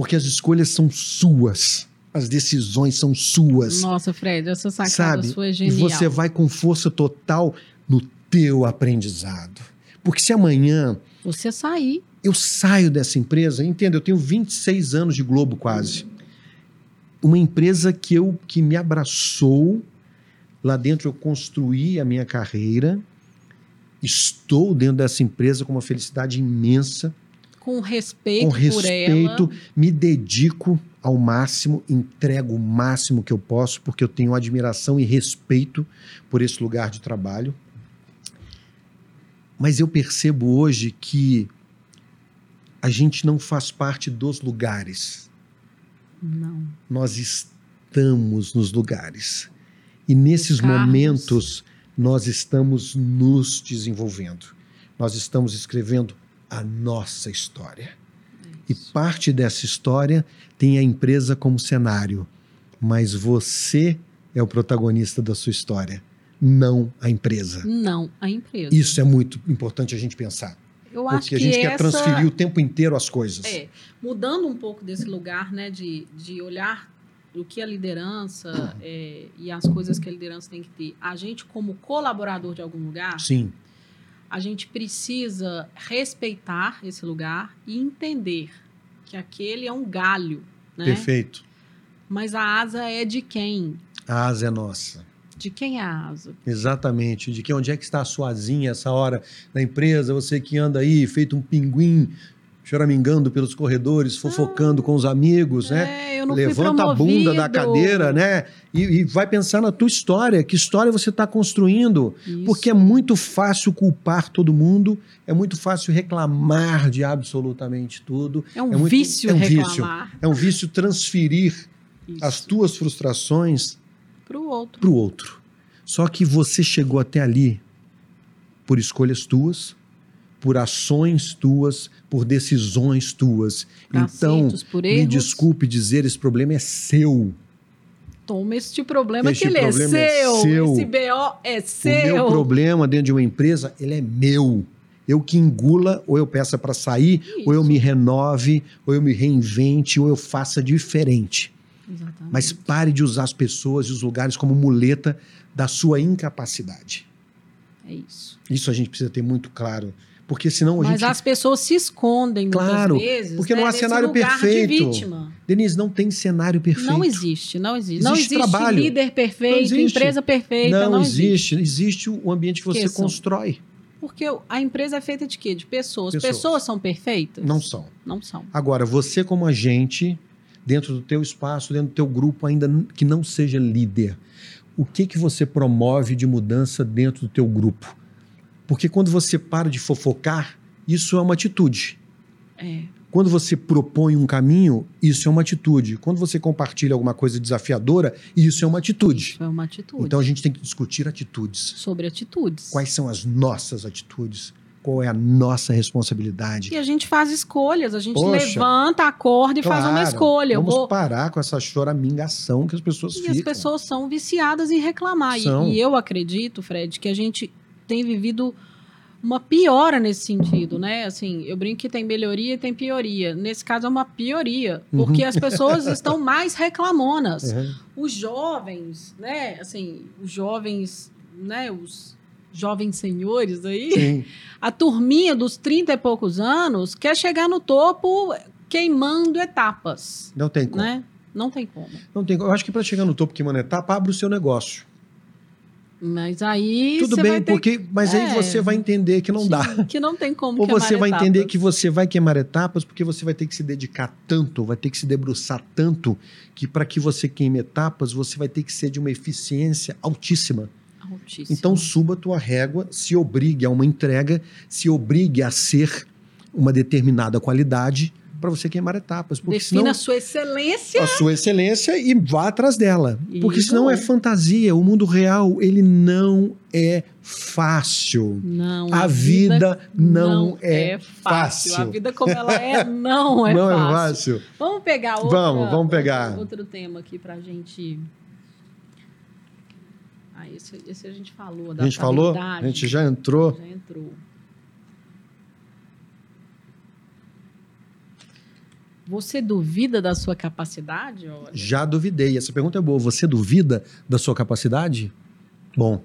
Porque as escolhas são suas, as decisões são suas, Nossa, Fred, essa sacada sabe? sua é E genial. você vai com força total no teu aprendizado. Porque se amanhã Você sair. eu saio dessa empresa, entenda, eu tenho 26 anos de Globo quase. Uma empresa que eu que me abraçou, lá dentro eu construí a minha carreira. Estou dentro dessa empresa com uma felicidade imensa, Com respeito, com por respeito, ela. me dedico ao máximo, entrego o máximo que eu posso, porque eu tenho admiração e respeito por esse lugar de trabalho. Mas eu percebo hoje que a gente não faz parte dos lugares, Não. nós estamos nos lugares. E nesses momentos nós estamos nos desenvolvendo. Nós estamos escrevendo a nossa história. E parte dessa história tem a empresa como cenário, mas você é o protagonista da sua história, não a empresa. Não, a empresa. Isso é muito importante a gente pensar. Eu acho Porque a que gente quer essa- transferir o tempo inteiro as coisas. É, mudando um pouco desse lugar, né, de, de olhar o que a liderança é, e as coisas que a liderança tem que ter. A gente, como colaborador de algum lugar, Sim, a gente precisa respeitar esse lugar e entender que aquele é um galho, né? perfeito. Mas a asa é de quem? A asa é nossa. De quem é a asa? Exatamente. De que onde é que está a sua asinha essa hora na empresa? Você que anda aí feito um pinguim, choramingando pelos corredores, fofocando com os amigos, né? É, eu não fui Levanta a bunda da cadeira, né? E, e vai pensar na tua história. Que história você está construindo? Isso. Porque é muito fácil culpar todo mundo, é muito fácil reclamar de absolutamente tudo. é um é muito- vício é um reclamar É um vício transferir isso as tuas frustrações para o outro. para o outro. Só que você chegou até ali por escolhas tuas, por ações tuas, por decisões tuas. Então, acertos, por me desculpe dizer, esse problema é seu. Toma este problema Este que ele problema é é seu. seu. Esse BO é O seu. meu problema dentro de uma empresa, ele é meu. Eu que engula, ou eu peça para sair, ou eu Isso. me renove, ou eu me reinvente, ou eu faça diferente. Exatamente. Mas pare de usar as pessoas e os lugares como muleta da sua incapacidade. É isso. Isso a gente precisa ter muito claro. Porque senão a Mas gente. as pessoas se escondem Claro, muitas vezes. porque né, não há nesse cenário perfeito. De. Denise, não tem cenário perfeito. Não existe, não existe. não Existe existe trabalho. líder perfeito, existe. empresa perfeita. Não, Não, existe. existe. o ambiente que você Esqueçam. constrói. Porque a empresa é feita de quê? De pessoas. Pessoas. Pessoas, são perfeitas? Não são. Não são. Agora, você como agente, dentro do teu espaço, dentro do teu grupo, ainda que não seja líder, o que que você promove de mudança dentro do teu grupo? Porque quando você para de fofocar, isso é uma atitude. É. Quando você propõe um caminho, isso é uma atitude. Quando você compartilha alguma coisa desafiadora, isso é uma atitude. Isso é uma atitude. Então a gente tem que discutir atitudes. Sobre atitudes. Quais são as nossas atitudes? Qual é a nossa responsabilidade? E a gente faz escolhas, a gente Poxa. levanta, acorda e faz uma Claro, escolha. Vamos vou- parar com essa choramingação que as pessoas E ficam. as pessoas são viciadas em reclamar. E-. E, eu acredito, Fred, que a gente tem vivido uma piora nesse sentido, né? Assim, eu brinco que tem melhoria e tem pioria. Nesse caso é uma pioria, Uhum. porque as pessoas estão mais reclamonas. Uhum. Os jovens, né? Assim, os jovens, né? Os jovens senhores aí, Sim. a turminha dos 30 e poucos anos quer chegar no topo queimando etapas, Não tem como. né? Não tem como. Não tem. Eu acho que para chegar no topo que uma etapa, abre o seu negócio. Mas aí Tudo bem, vai ter porque mas aí É. você vai entender que não dá. Que não tem como Ou você vai etapas. entender que você vai queimar etapas porque você vai ter que se dedicar tanto, vai ter que se debruçar tanto, que para que você queime etapas, você vai ter que ser de uma eficiência altíssima. Altíssimo. Então suba a tua régua, se obrigue a uma entrega, se obrigue a ser uma determinada qualidade para você queimar etapas. Porque defina senão a sua excelência. a sua excelência e vá atrás dela. Porque Isso. senão é fantasia. O mundo real, ele não é fácil. Não, A vida não é fácil. fácil. A vida como ela é não é não fácil. é fácil. Vamos pegar outra, Vamos, vamos pegar. outro tema aqui pra gente. Ah, esse, esse a gente falou. A gente falou, a gente já entrou. Já entrou. Você duvida da sua capacidade? Olha? Já duvidei. Essa pergunta é boa. Você duvida da sua capacidade? Bom.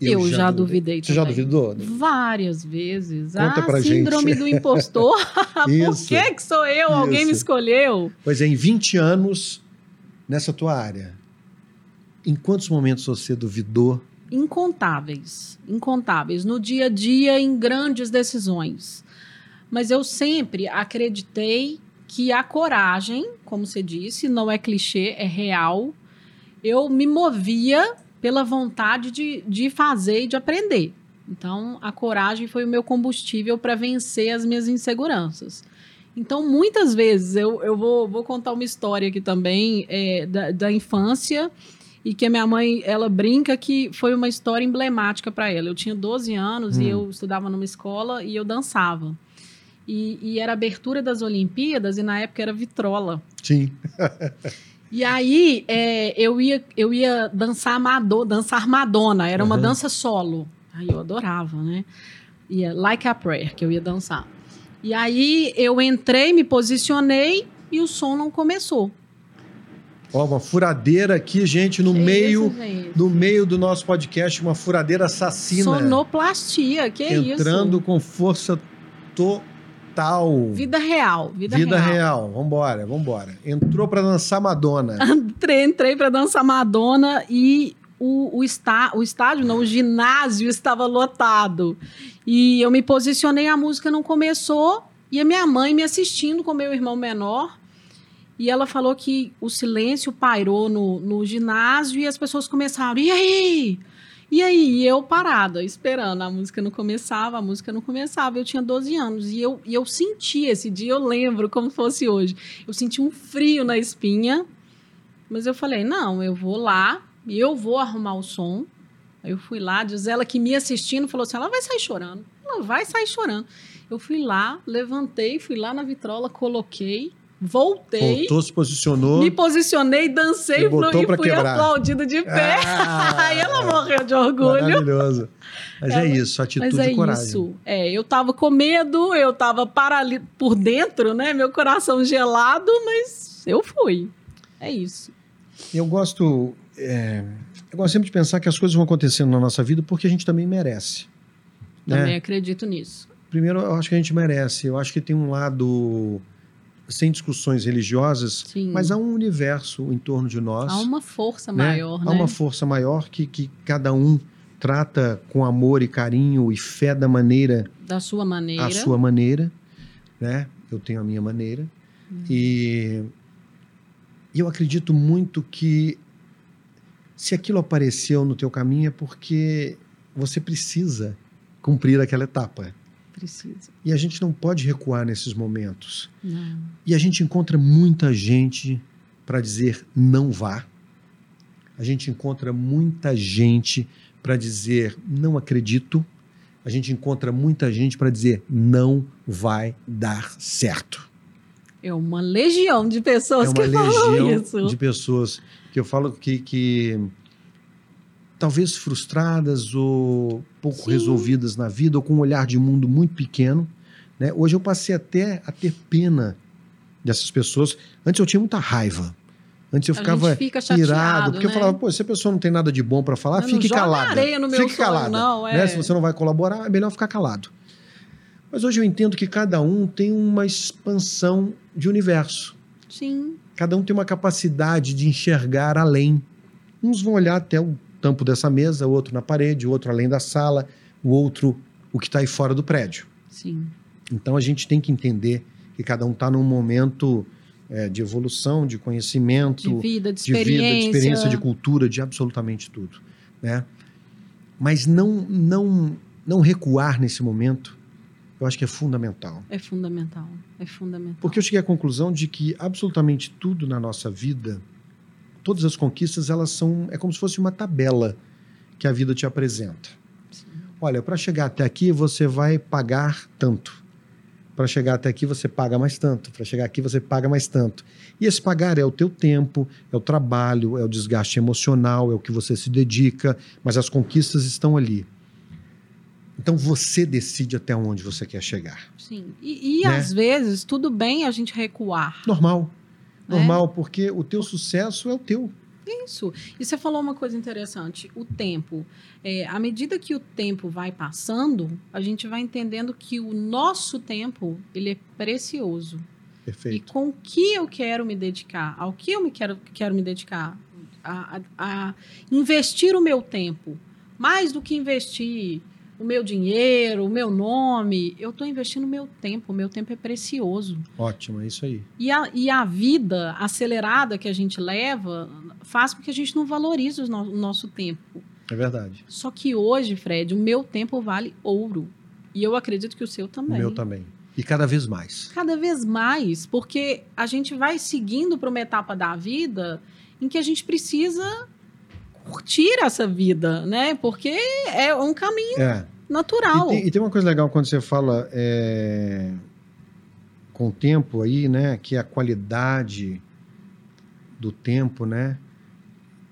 Eu, já duvidei Você já duvidou? Várias vezes. Conta ah, pra síndrome gente. do impostor. Por Isso. que, que sou eu? Alguém me Isso. escolheu? Pois é, em 20 anos nessa tua área, em quantos momentos você duvidou? Incontáveis. Incontáveis. No dia a dia, em grandes decisões. Mas eu sempre acreditei que a coragem, como você disse, não é clichê, é real. Eu me movia pela vontade de, de fazer e de aprender. Então, a coragem foi o meu combustível para vencer as minhas inseguranças. Então, muitas vezes, eu, eu vou, vou contar uma história aqui também é, da, da infância e que a minha mãe, ela brinca que foi uma história emblemática para ela. Eu tinha 12 anos Hum. e eu estudava numa escola e eu dançava. E, e era abertura das Olimpíadas, e na época era vitrola. Sim. E aí é, eu, ia, eu ia dançar, Mado, dançar Madonna, era uma Uhum. dança solo. Aí eu adorava, né? Ia, like a Prayer, que eu ia dançar. E aí eu entrei, me posicionei e o som não começou. Ó, uma furadeira aqui, gente, no meio, gente? no meio do nosso podcast, uma furadeira assassina. Sonoplastia, que entrando isso? com força total. Vida real, vida, Vida real. real. Vambora, vambora. Entrou pra dançar Madonna. Entrei, entrei para dançar Madonna e o, o, está, o estádio, não, o ginásio estava lotado. E eu me posicionei, a música não começou, e a minha mãe me assistindo com meu irmão menor. E ela falou que o silêncio pairou no, no ginásio e as pessoas começaram, e aí? E aí, eu parada, esperando, a música não começava, a música não começava. Eu tinha 12 anos e eu, e eu senti esse dia, eu lembro como fosse hoje. Eu senti um frio na espinha, mas eu falei, não, eu vou lá e eu vou arrumar o som. Aí eu fui lá, diz ela que me assistindo, falou assim, ela vai sair chorando. Ela vai sair chorando. Eu fui lá, levantei, fui lá na vitrola, coloquei, voltei, Voltou, se posicionou. me posicionei, dancei E botou e fui quebrar. aplaudida de pé. Ah, Aí ela morreu de orgulho. Maravilhoso. Mas é isso, atitude Mas é e coragem. isso. É, eu tava com medo, eu tava parali por dentro, né? Meu coração gelado, mas eu fui. É isso. Eu gosto. é, eu gosto sempre de pensar que as coisas vão acontecendo na nossa vida porque a gente também merece. né? Também acredito nisso. Primeiro, eu acho que a gente merece. Eu acho que tem um lado sem discussões religiosas, Sim. mas há um universo em torno de nós. Há uma força né? maior, Há né? uma força maior que, que cada um trata com amor e carinho e fé da maneira, Da sua maneira. a sua maneira, né? Eu tenho a minha maneira. E e eu acredito muito que se aquilo apareceu no teu caminho é porque você precisa cumprir aquela etapa. Precisa. E a gente não pode recuar nesses momentos. Não. E a gente encontra muita gente para dizer não vá. A gente encontra muita gente para dizer não acredito. A gente encontra muita gente para dizer não vai dar certo. É uma legião de pessoas é uma que falam legião isso. de pessoas que eu falo que, que talvez frustradas ou pouco Sim. resolvidas na vida ou com um olhar de mundo muito pequeno. Né? Hoje eu passei até a ter pena dessas pessoas. Antes eu tinha muita raiva. Antes eu ficava fica chateado, irado, porque eu né? falava, pô, se a pessoa não tem nada de bom para falar, fique calada. areia no meu fique sonho, calada. não, né? é. Se você não vai colaborar, é melhor ficar calado. Mas hoje eu entendo que cada um tem uma expansão de universo. Sim. Cada um tem uma capacidade de enxergar além. Uns vão olhar até o tampo dessa mesa, o outro na parede, o outro além da sala, o outro o que está aí fora do prédio. Sim. Então a gente tem que entender que cada um está num momento é, de evolução, de conhecimento, De vida, de de vida, experiência. de experiência, de cultura, de absolutamente tudo, né? Mas não, não, não recuar nesse momento, eu acho que é fundamental. É fundamental. É fundamental. Porque eu cheguei à conclusão de que absolutamente tudo na nossa vida, todas as conquistas, elas são é como se fosse uma tabela que a vida te apresenta. Sim. Olha, para chegar até aqui você vai pagar tanto. Para chegar até aqui você paga mais tanto. Para chegar aqui você paga mais tanto. E esse pagar é o teu tempo, é o trabalho, é o desgaste emocional, é o que você se dedica, mas as conquistas estão ali. Então você decide até onde você quer chegar. Sim. E, e Né? às vezes, tudo bem a gente recuar. Normal. Né? Normal, porque o teu sucesso é o teu. Isso. E você falou uma coisa interessante: o tempo. É, à medida que o tempo vai passando, a gente vai entendendo que o nosso tempo ele é precioso. E Perfeito. com o que eu quero me dedicar? Ao que eu me quero, quero me dedicar? A, a- a investir o meu tempo. Mais do que investir o meu dinheiro, o meu nome, eu estou investindo o meu tempo. O meu tempo é precioso. Ótimo, é isso aí. E a, e a vida acelerada que a gente leva faz com que a gente não valorize o, no- o nosso tempo. É verdade. Só que hoje, Fred, o meu tempo vale ouro. E eu acredito que o seu O também. meu também. E cada vez mais. Cada vez mais, porque a gente vai seguindo para uma etapa da vida em que a gente precisa curtir essa vida, né? Porque é um caminho É. natural. E tem, e tem uma coisa legal quando você fala é, com o tempo aí, né? Que é a qualidade do tempo, né?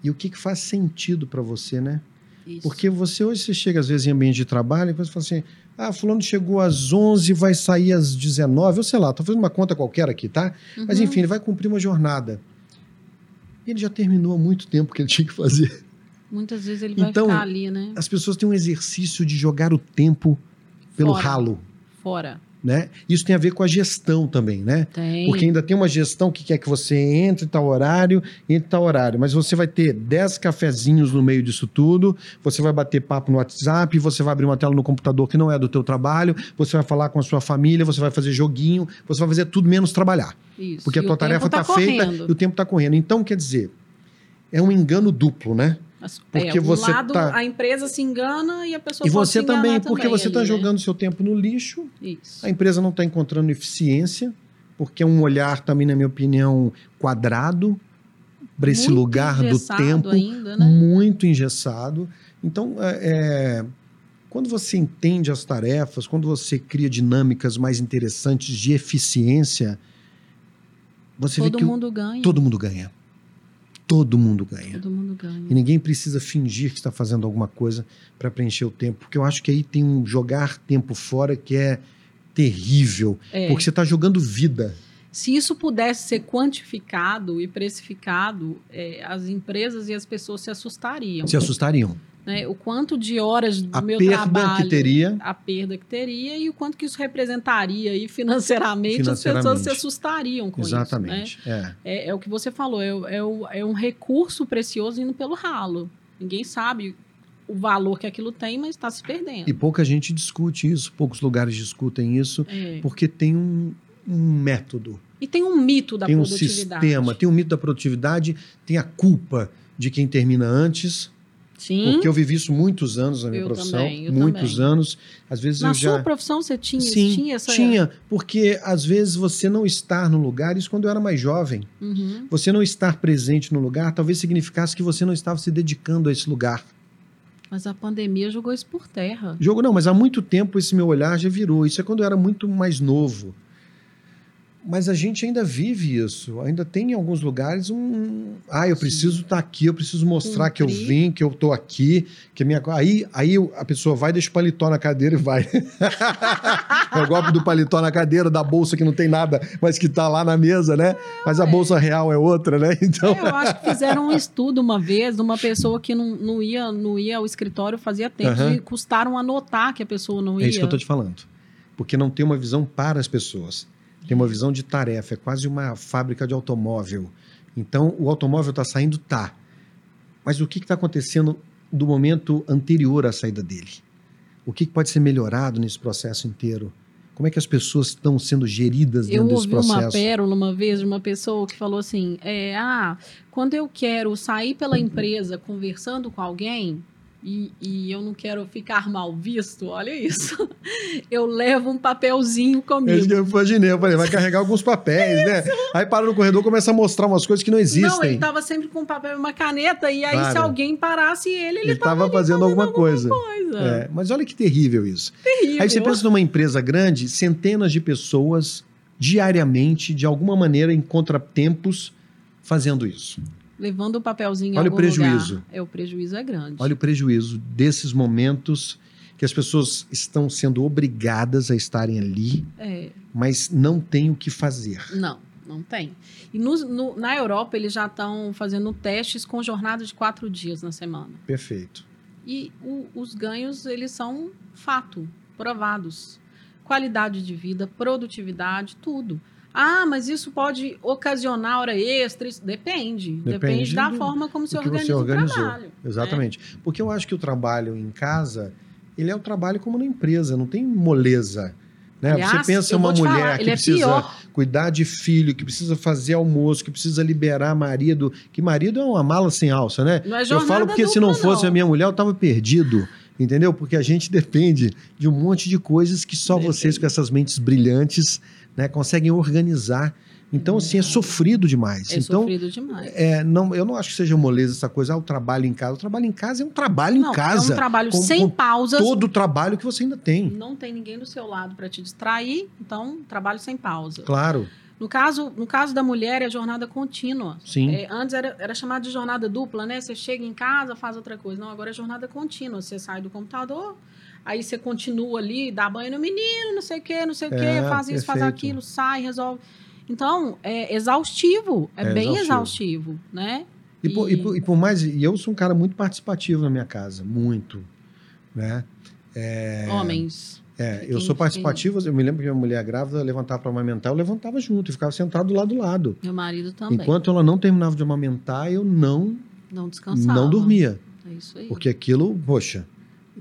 E o que, que faz sentido para você, né? Isso. Porque você hoje você chega às vezes em ambiente de trabalho e você fala assim: ah, fulano chegou às 11, vai sair às 19, ou sei lá, tô fazendo uma conta qualquer aqui, tá? Mas Uhum. enfim, ele vai cumprir uma jornada. Ele já terminou há muito tempo que ele tinha que fazer. Muitas vezes ele vai Então, ficar ali, né? As pessoas têm um exercício de jogar o tempo pelo Fora. ralo, Fora. Né? Isso tem a ver com a gestão também, né? Tem. Porque ainda tem uma gestão que quer que você entre tal horário, entre tal horário. Mas você vai ter 10 cafezinhos no meio disso tudo, você vai bater papo no WhatsApp, você vai abrir uma tela no computador que não é do teu trabalho, você vai falar com a sua família, você vai fazer joguinho, você vai fazer tudo menos trabalhar. Isso. Porque a E tua o tarefa está tá feita e o tempo está correndo. Então, quer dizer, é um engano duplo, né? As- porque é, um você lado, tá- a empresa se engana e a pessoa E você também, porque você está né? jogando seu tempo no lixo, Isso. a empresa não está encontrando eficiência, porque é um olhar também, na minha opinião, quadrado para esse Muito lugar do tempo, ainda, né? muito engessado. Então, é, é, quando você entende as tarefas, quando você cria dinâmicas mais interessantes de eficiência, você Todo vê que o- mundo ganha. todo mundo ganha. Todo mundo ganha. Todo mundo ganha. E ninguém precisa fingir que está fazendo alguma coisa para preencher o tempo, porque eu acho que aí tem um jogar tempo fora que é terrível, É. porque você está jogando vida. Se isso pudesse ser quantificado e precificado, é, as empresas e as pessoas se assustariam. Se assustariam. Né? O quanto de horas do A meu perda trabalho, que teria, a perda que teria e o quanto que isso representaria aí financeiramente, as pessoas Financeiramente. se assustariam com isso. Né? exatamente. É. É, é o que você falou, é, é, é um recurso precioso indo pelo ralo. Ninguém sabe o valor que aquilo tem, mas está se perdendo. E pouca gente discute isso, poucos lugares discutem isso, É. porque tem um, um método, E tem um mito da tem um produtividade. sistema, tem um mito da produtividade, tem a culpa de quem termina antes, Sim. porque eu vivi isso muitos anos na minha Eu profissão, também, eu muitos também. anos. Às vezes Na eu já sua profissão você tinha, Sim, tinha essa. tinha, porque às vezes você não estar no lugar, isso quando eu era mais jovem, Uhum. você não estar presente no lugar, talvez significasse que você não estava se dedicando a esse lugar. Mas a pandemia jogou isso por terra. Jogo não, mas há muito tempo esse meu olhar já virou. Isso é quando eu era muito mais novo. Mas a gente ainda vive isso. Ainda tem em alguns lugares um. Ah, eu preciso estar aqui, eu preciso mostrar que eu vim, que eu estou aqui, que a minha. Aí, aí a pessoa vai, deixa o paletó na cadeira e vai. é o golpe do paletó na cadeira, da bolsa que não tem nada, mas que está lá na mesa, né? Mas a bolsa real é outra, né? Então. É, eu acho que fizeram um estudo uma vez de uma pessoa que não, não, ia, não ia ao escritório fazia tempo Aham. e custaram anotar que a pessoa não ia. É isso que eu estou te falando. Porque não tem uma visão para as pessoas. Tem uma visão de tarefa. É quase uma fábrica de automóvel. Então, o automóvel está saindo? Tá. Mas o que está acontecendo do momento anterior à saída dele? O que, que pode ser melhorado nesse processo inteiro? Como é que as pessoas estão sendo geridas Eu dentro desse ouvi uma processo? pérola uma vez de uma pessoa que falou assim: é, ah, quando eu quero sair pela empresa conversando com alguém e, e eu não quero ficar mal visto, olha isso, eu levo um papelzinho comigo. eu imaginei. Eu falei, vai carregar alguns papéis, né? Aí para no corredor começa a mostrar umas coisas que não Não, existem. ele estava sempre com um papel e uma caneta, e aí Claro. se alguém parasse ele, ele estava fazendo alguma coisa. coisa. É, mas olha que terrível isso. Terrível. Aí você pensa numa empresa grande, centenas de pessoas diariamente, de alguma maneira, em contratempos, fazendo isso. Levando o papelzinho em Olha o prejuízo. lugar. É, o prejuízo é grande. Olha o prejuízo desses momentos que as pessoas estão sendo obrigadas a estarem ali, É, mas não têm o que fazer. não, não tem. E nos- no- na Europa, eles já estão fazendo testes com jornada de quatro dias na semana. Perfeito. E o- os ganhos, eles são fato, provados. Qualidade de vida, produtividade, tudo. Ah, mas isso pode ocasionar hora extra? Isso depende. Depende, Depende da do- forma como do que você organiza o organizou. trabalho. né? Exatamente. Porque eu acho que o trabalho em casa, ele é o trabalho como na empresa, não tem moleza. Né? Aliás, Você pensa uma mulher falar, que é precisa pior. cuidar de filho, que precisa fazer almoço, que precisa liberar marido, que marido é uma mala sem alça, né? Não é Eu falo porque se não dupla, fosse a minha mulher, eu tava perdido. Entendeu? Porque a gente depende de um monte de coisas que só Depende. vocês, com essas mentes brilhantes, né? conseguem organizar. Então, assim, é sofrido demais. É então, sofrido demais. é, não, eu não acho que seja moleza essa coisa, ah, o trabalho em casa. O trabalho em casa é um trabalho Não, em casa. é um trabalho com- sem com pausas. Todo o trabalho que você ainda tem. Não tem ninguém do seu lado para te distrair, então trabalho sem pausa. Claro, No caso, no caso da mulher, é jornada contínua. sim. É, antes era, era chamado de jornada dupla, né? Você chega em casa, faz outra coisa. Não, agora é jornada contínua. Você sai do computador, aí você continua ali, dá banho no menino, não sei o quê, não sei o quê, É, faz isso, faz perfeito. aquilo, sai, resolve. Então, é exaustivo, é, É bem exaustivo. exaustivo, né? E por, e por- e por mais. E eu sou um cara muito participativo na minha casa, muito. Né? Homens. É, eu sou participativo. Eu me lembro que minha mulher grávida levantava para amamentar, eu levantava junto e ficava sentado do lado do lado. Meu marido também. Enquanto ela não terminava de amamentar, eu não, não descansava. não dormia. É isso aí. Porque aquilo, poxa,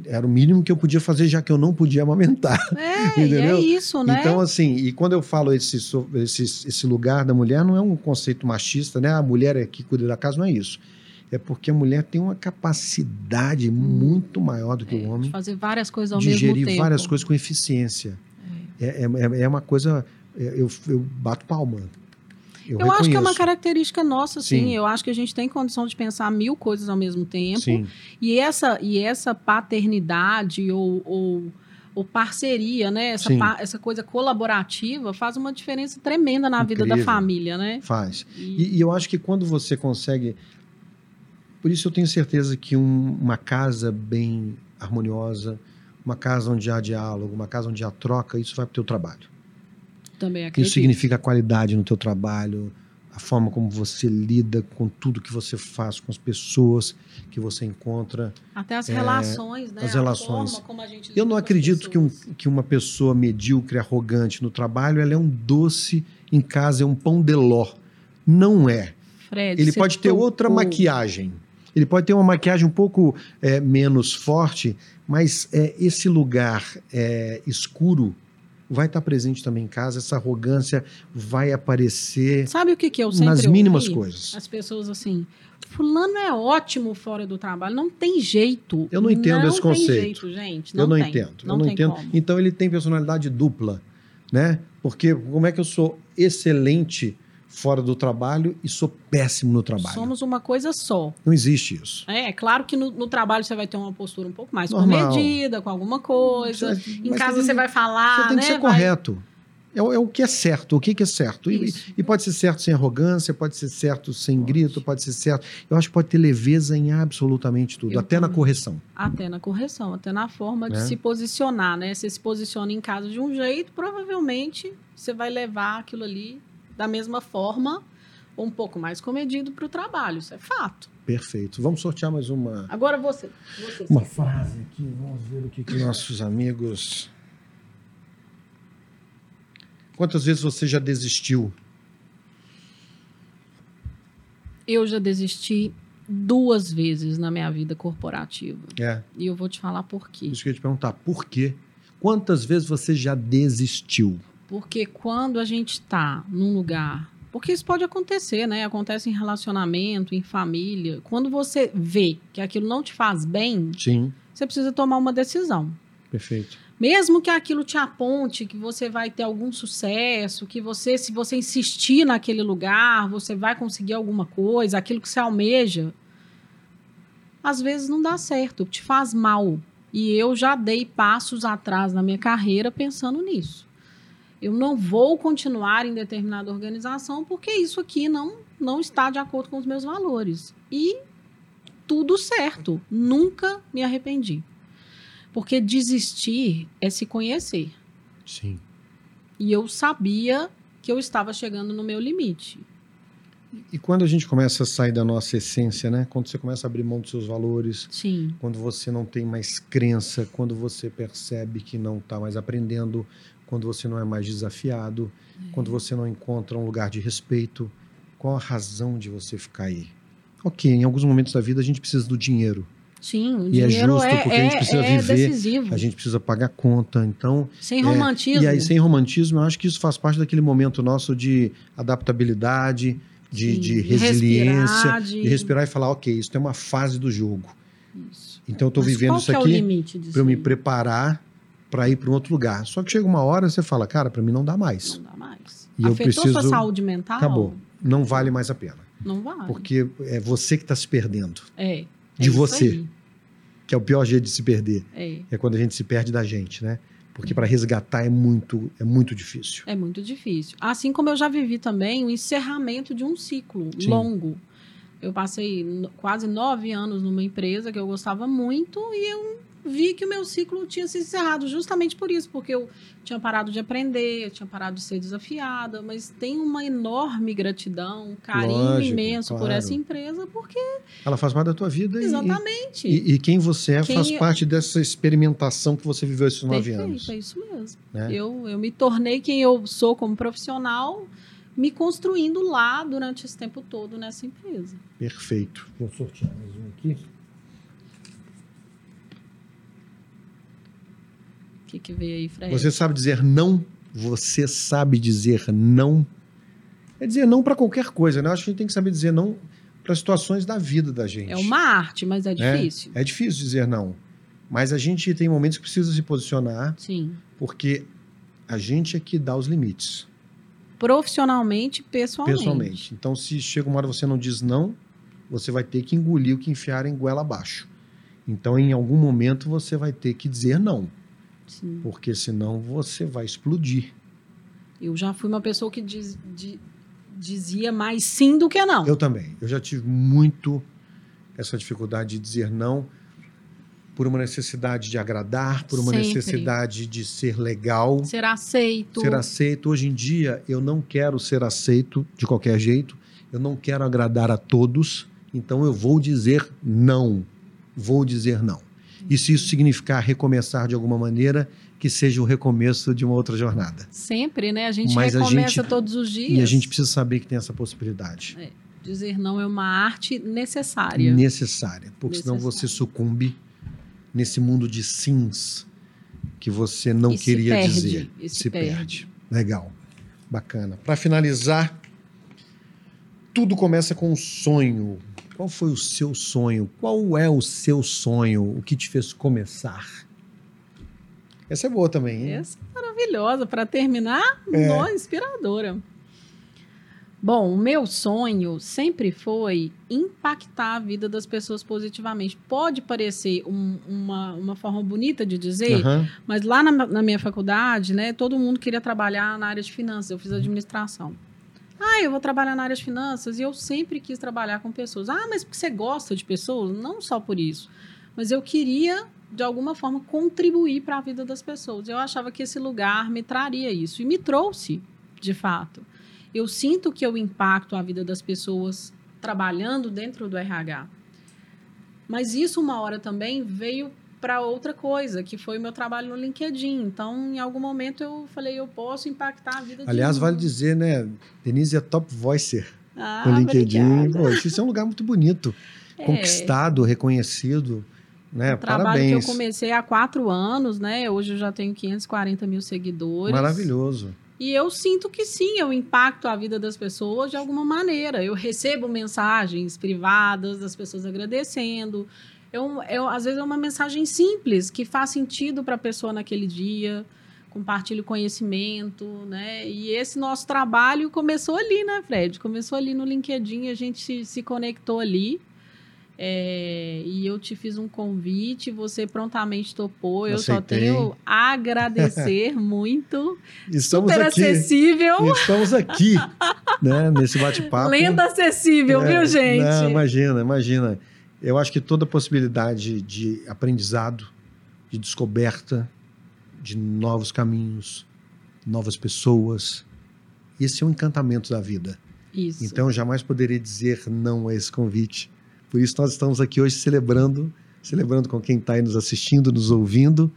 era o mínimo que eu podia fazer, já que eu não podia amamentar. É, e Entendeu? é isso, né? Então, assim, e quando eu falo esse, esse, esse lugar da mulher, não é um conceito machista, né? A mulher é que cuida da casa, não é isso. É porque a mulher tem uma capacidade muito maior do que o de homem fazer várias coisas ao de mesmo gerir tempo. várias coisas com eficiência. É, é, é uma coisa. é, Eu, eu bato palma. Eu, Eu acho que é uma característica nossa, sim. Sim. Eu acho que a gente tem condição de pensar mil coisas ao mesmo tempo. Sim, E essa, e essa paternidade ou, ou, ou parceria, né? Essa, pa- essa coisa colaborativa faz uma diferença tremenda na vida da Incrível. família, né? faz. E, E, e eu acho que quando você consegue. Por isso eu tenho certeza que um- uma casa bem harmoniosa, uma casa onde há diálogo, uma casa onde há troca, isso vai para o teu trabalho. Também acredito. Isso significa qualidade no teu trabalho, a forma como você lida com tudo que você faz, com as pessoas que você encontra. Até as relações, né? É, as A relações. forma como a gente Eu não acredito que, um, que uma pessoa medíocre, arrogante no trabalho, ela é um doce em casa, é um pão de ló. Não é. Fred, Ele pode ter outra tocou- maquiagem. Ele pode ter uma maquiagem um pouco é, menos forte, mas é, esse lugar é, escuro vai estar presente também em casa. Essa arrogância vai aparecer Sabe o que, que eu sempre nas mínimas coisas. As pessoas assim, fulano é ótimo fora do trabalho, não tem jeito. Eu não entendo esse Não conceito. tem jeito, gente. eu não tem. entendo. Não eu não entendo. como. Então ele tem personalidade dupla, né? Porque como é que eu sou excelente fora do trabalho e sou péssimo no trabalho? Somos uma coisa só. Não existe isso. É, é claro que no, no trabalho você vai ter uma postura um pouco mais Normal. comedida, com alguma coisa. Mas Em casa tem- você vai falar, Você tem né? que ser vai- correto. É, o- é o que é certo, o que, que é certo. E, e pode ser certo sem arrogância, pode ser certo sem grito, pode ser certo. Eu acho que pode ter leveza em absolutamente tudo, Eu até na também. correção. Até na correção, até na forma de Né? se posicionar, né? Você se posiciona em casa de um jeito, provavelmente você vai levar aquilo ali da mesma forma, um pouco mais comedido para o trabalho. Isso é fato. Perfeito. Vamos sortear mais uma, Agora você. você uma frase aqui. Vamos ver o que, que nossos amigos. Quantas vezes você já desistiu? Eu já desisti duas vezes na minha vida corporativa. É, E eu vou te falar por quê. isso que eu ia te perguntar. Por quê? Quantas vezes você já desistiu? Porque quando a gente está num lugar. Porque isso pode acontecer, né? Acontece em relacionamento, em família. Quando você vê que aquilo não te faz bem, Sim, você precisa tomar uma decisão. perfeito. Mesmo que aquilo te aponte que você vai ter algum sucesso, que você, se você insistir naquele lugar, você vai conseguir alguma coisa, aquilo que você almeja, às vezes não dá certo, te faz mal. E eu já dei passos atrás na minha carreira pensando nisso. Eu não vou continuar em determinada organização porque isso aqui não, não está de acordo com os meus valores. E tudo certo, nunca me arrependi. Porque desistir é se conhecer. Sim. E eu sabia que eu estava chegando no meu limite. E quando a gente começa a sair da nossa essência, né? Quando você começa a abrir mão dos seus valores, Sim. quando você não tem mais crença, quando você percebe que não está mais aprendendo, quando você não é mais desafiado, quando você não encontra um lugar de respeito, qual a razão de você ficar aí? Ok, em alguns momentos da vida a gente precisa do dinheiro, Sim, o E é dinheiro justo, é, porque a gente é- precisa é viver, decisivo. a gente precisa pagar conta, então Sem é, romantismo. E aí, sem romantismo, eu acho que isso faz parte daquele momento nosso de adaptabilidade, de, de resiliência, respirar, de... de- respirar e falar, ok, isso é uma fase do jogo. Isso. Então eu estou vivendo isso é aqui para eu me preparar para ir para um outro lugar. Só que chega uma hora você fala, cara, para mim não dá mais. Não dá mais. E eu Afetou sua preciso- saúde mental? Acabou. Não vale mais a pena. Não vale. Porque é você que está se perdendo. É. De é isso você. aí. Que é o pior jeito de se perder. É. É quando a gente se perde da gente, né? Porque para resgatar é muito, é muito difícil. É muito difícil. Assim como eu já vivi também o encerramento de um ciclo Sim. longo. Eu passei quase nove anos numa empresa que eu gostava muito e eu vi que o meu ciclo tinha se encerrado justamente por isso, porque eu tinha parado de aprender, eu tinha parado de ser desafiada, mas tenho uma enorme gratidão, um carinho Lógico, imenso por claro. essa empresa, porque Ela faz parte da tua vida e- exatamente. e, e quem você é Quem faz eu- parte dessa experimentação que você viveu esses nove Perfeito, anos. é isso mesmo. Né? Eu, eu me tornei quem eu sou como profissional, me construindo lá durante esse tempo todo nessa empresa. Perfeito. Vou sortear mais um aqui. Que, que veio aí, Fred? Você sabe dizer não? Você sabe dizer não? É dizer não para qualquer coisa, né? Acho que a gente tem que saber dizer não para situações da vida da gente. É uma arte, mas é difícil. É difícil dizer não. Mas a gente tem momentos que precisa se posicionar, Sim. porque a gente é que dá os limites, Profissionalmente, pessoalmente. pessoalmente. Então, se chega uma hora que você não diz não, você vai ter que engolir o que enfiar em goela abaixo. Então, em algum momento, você vai ter que dizer não, Sim. porque senão você vai explodir. Eu já fui uma pessoa que diz- di- dizia mais sim do que não. Eu também. Eu já tive muito essa dificuldade de dizer não por uma necessidade de agradar, por uma Sempre. necessidade de ser legal, Ser aceito. ser aceito. Hoje em dia, eu não quero ser aceito de qualquer jeito, eu não quero agradar a todos, então eu vou dizer não. Vou dizer não. E se isso significar recomeçar de alguma maneira, que seja o recomeço de uma outra jornada. Sempre, né? A gente Mas a recomeça gente- todos os dias. E a gente precisa saber que tem essa possibilidade. Dizer não é uma arte necessária. necessária, porque senão Necessária. você sucumbe nesse mundo de sims que você não E se queria perde, dizer. e se se perde. perde. Legal. Bacana. Para finalizar, tudo começa com um sonho. Qual foi o seu sonho? Qual é o seu sonho? O que te fez começar? Essa é boa também, hein? Essa é maravilhosa. Para terminar, É. nó, inspiradora. Bom, o meu sonho sempre foi impactar a vida das pessoas positivamente. Pode parecer um- uma, uma forma bonita de dizer, Aham. mas lá na, na minha faculdade, né, todo mundo queria trabalhar na área de finanças. Eu fiz administração. Ah, eu vou trabalhar na área de finanças e eu sempre quis trabalhar com pessoas. Ah, mas porque você gosta de pessoas? Não só por isso. Mas eu queria, de alguma forma, contribuir para a vida das pessoas. Eu achava que esse lugar me traria isso. E me trouxe, de fato. Eu sinto que eu impacto a vida das pessoas trabalhando dentro do RH. Mas isso, uma hora também, veio para outra coisa, que foi o meu trabalho no LinkedIn. Então, em algum momento, eu falei, eu posso impactar a vida de Aliás, um- vale dizer, né? Denise é top voicer ah, no LinkedIn. Poxa, isso é um lugar muito bonito. É. Conquistado, reconhecido. Né? Um trabalho Parabéns. que eu comecei há quatro anos, né? Hoje eu já tenho 540 mil seguidores. Maravilhoso. E eu sinto que sim, eu impacto a vida das pessoas de alguma maneira. Eu recebo mensagens privadas das pessoas agradecendo. Eu, eu, às vezes é uma mensagem simples que faz sentido para a pessoa naquele dia. Compartilho conhecimento, né? E esse nosso trabalho começou ali, né, Fred? Começou ali no LinkedIn, a gente se, se conectou ali. É, e eu te fiz um convite, você prontamente topou. Eu só Aceitei. tenho a agradecer muito. Estamos Super aqui. acessível. Estamos aqui, né? Nesse bate-papo. Lenda acessível, É, viu, gente? Não, imagina, imagina. Eu acho que toda possibilidade de aprendizado, de descoberta, de novos caminhos, novas pessoas, esse é o encantamento da vida. Isso. Então, eu jamais poderia dizer não a esse convite. Por isso, nós estamos aqui hoje celebrando, celebrando com quem está aí nos assistindo, nos ouvindo.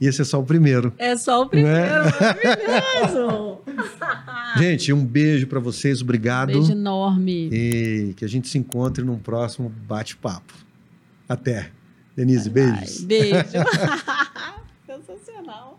E esse é só o primeiro. é só o primeiro, É. maravilhoso. Gente, um beijo para vocês, obrigado. Beijo enorme. E que a gente se encontre num próximo bate-papo. Até. Denise, Vai, beijos. Beijo. Sensacional.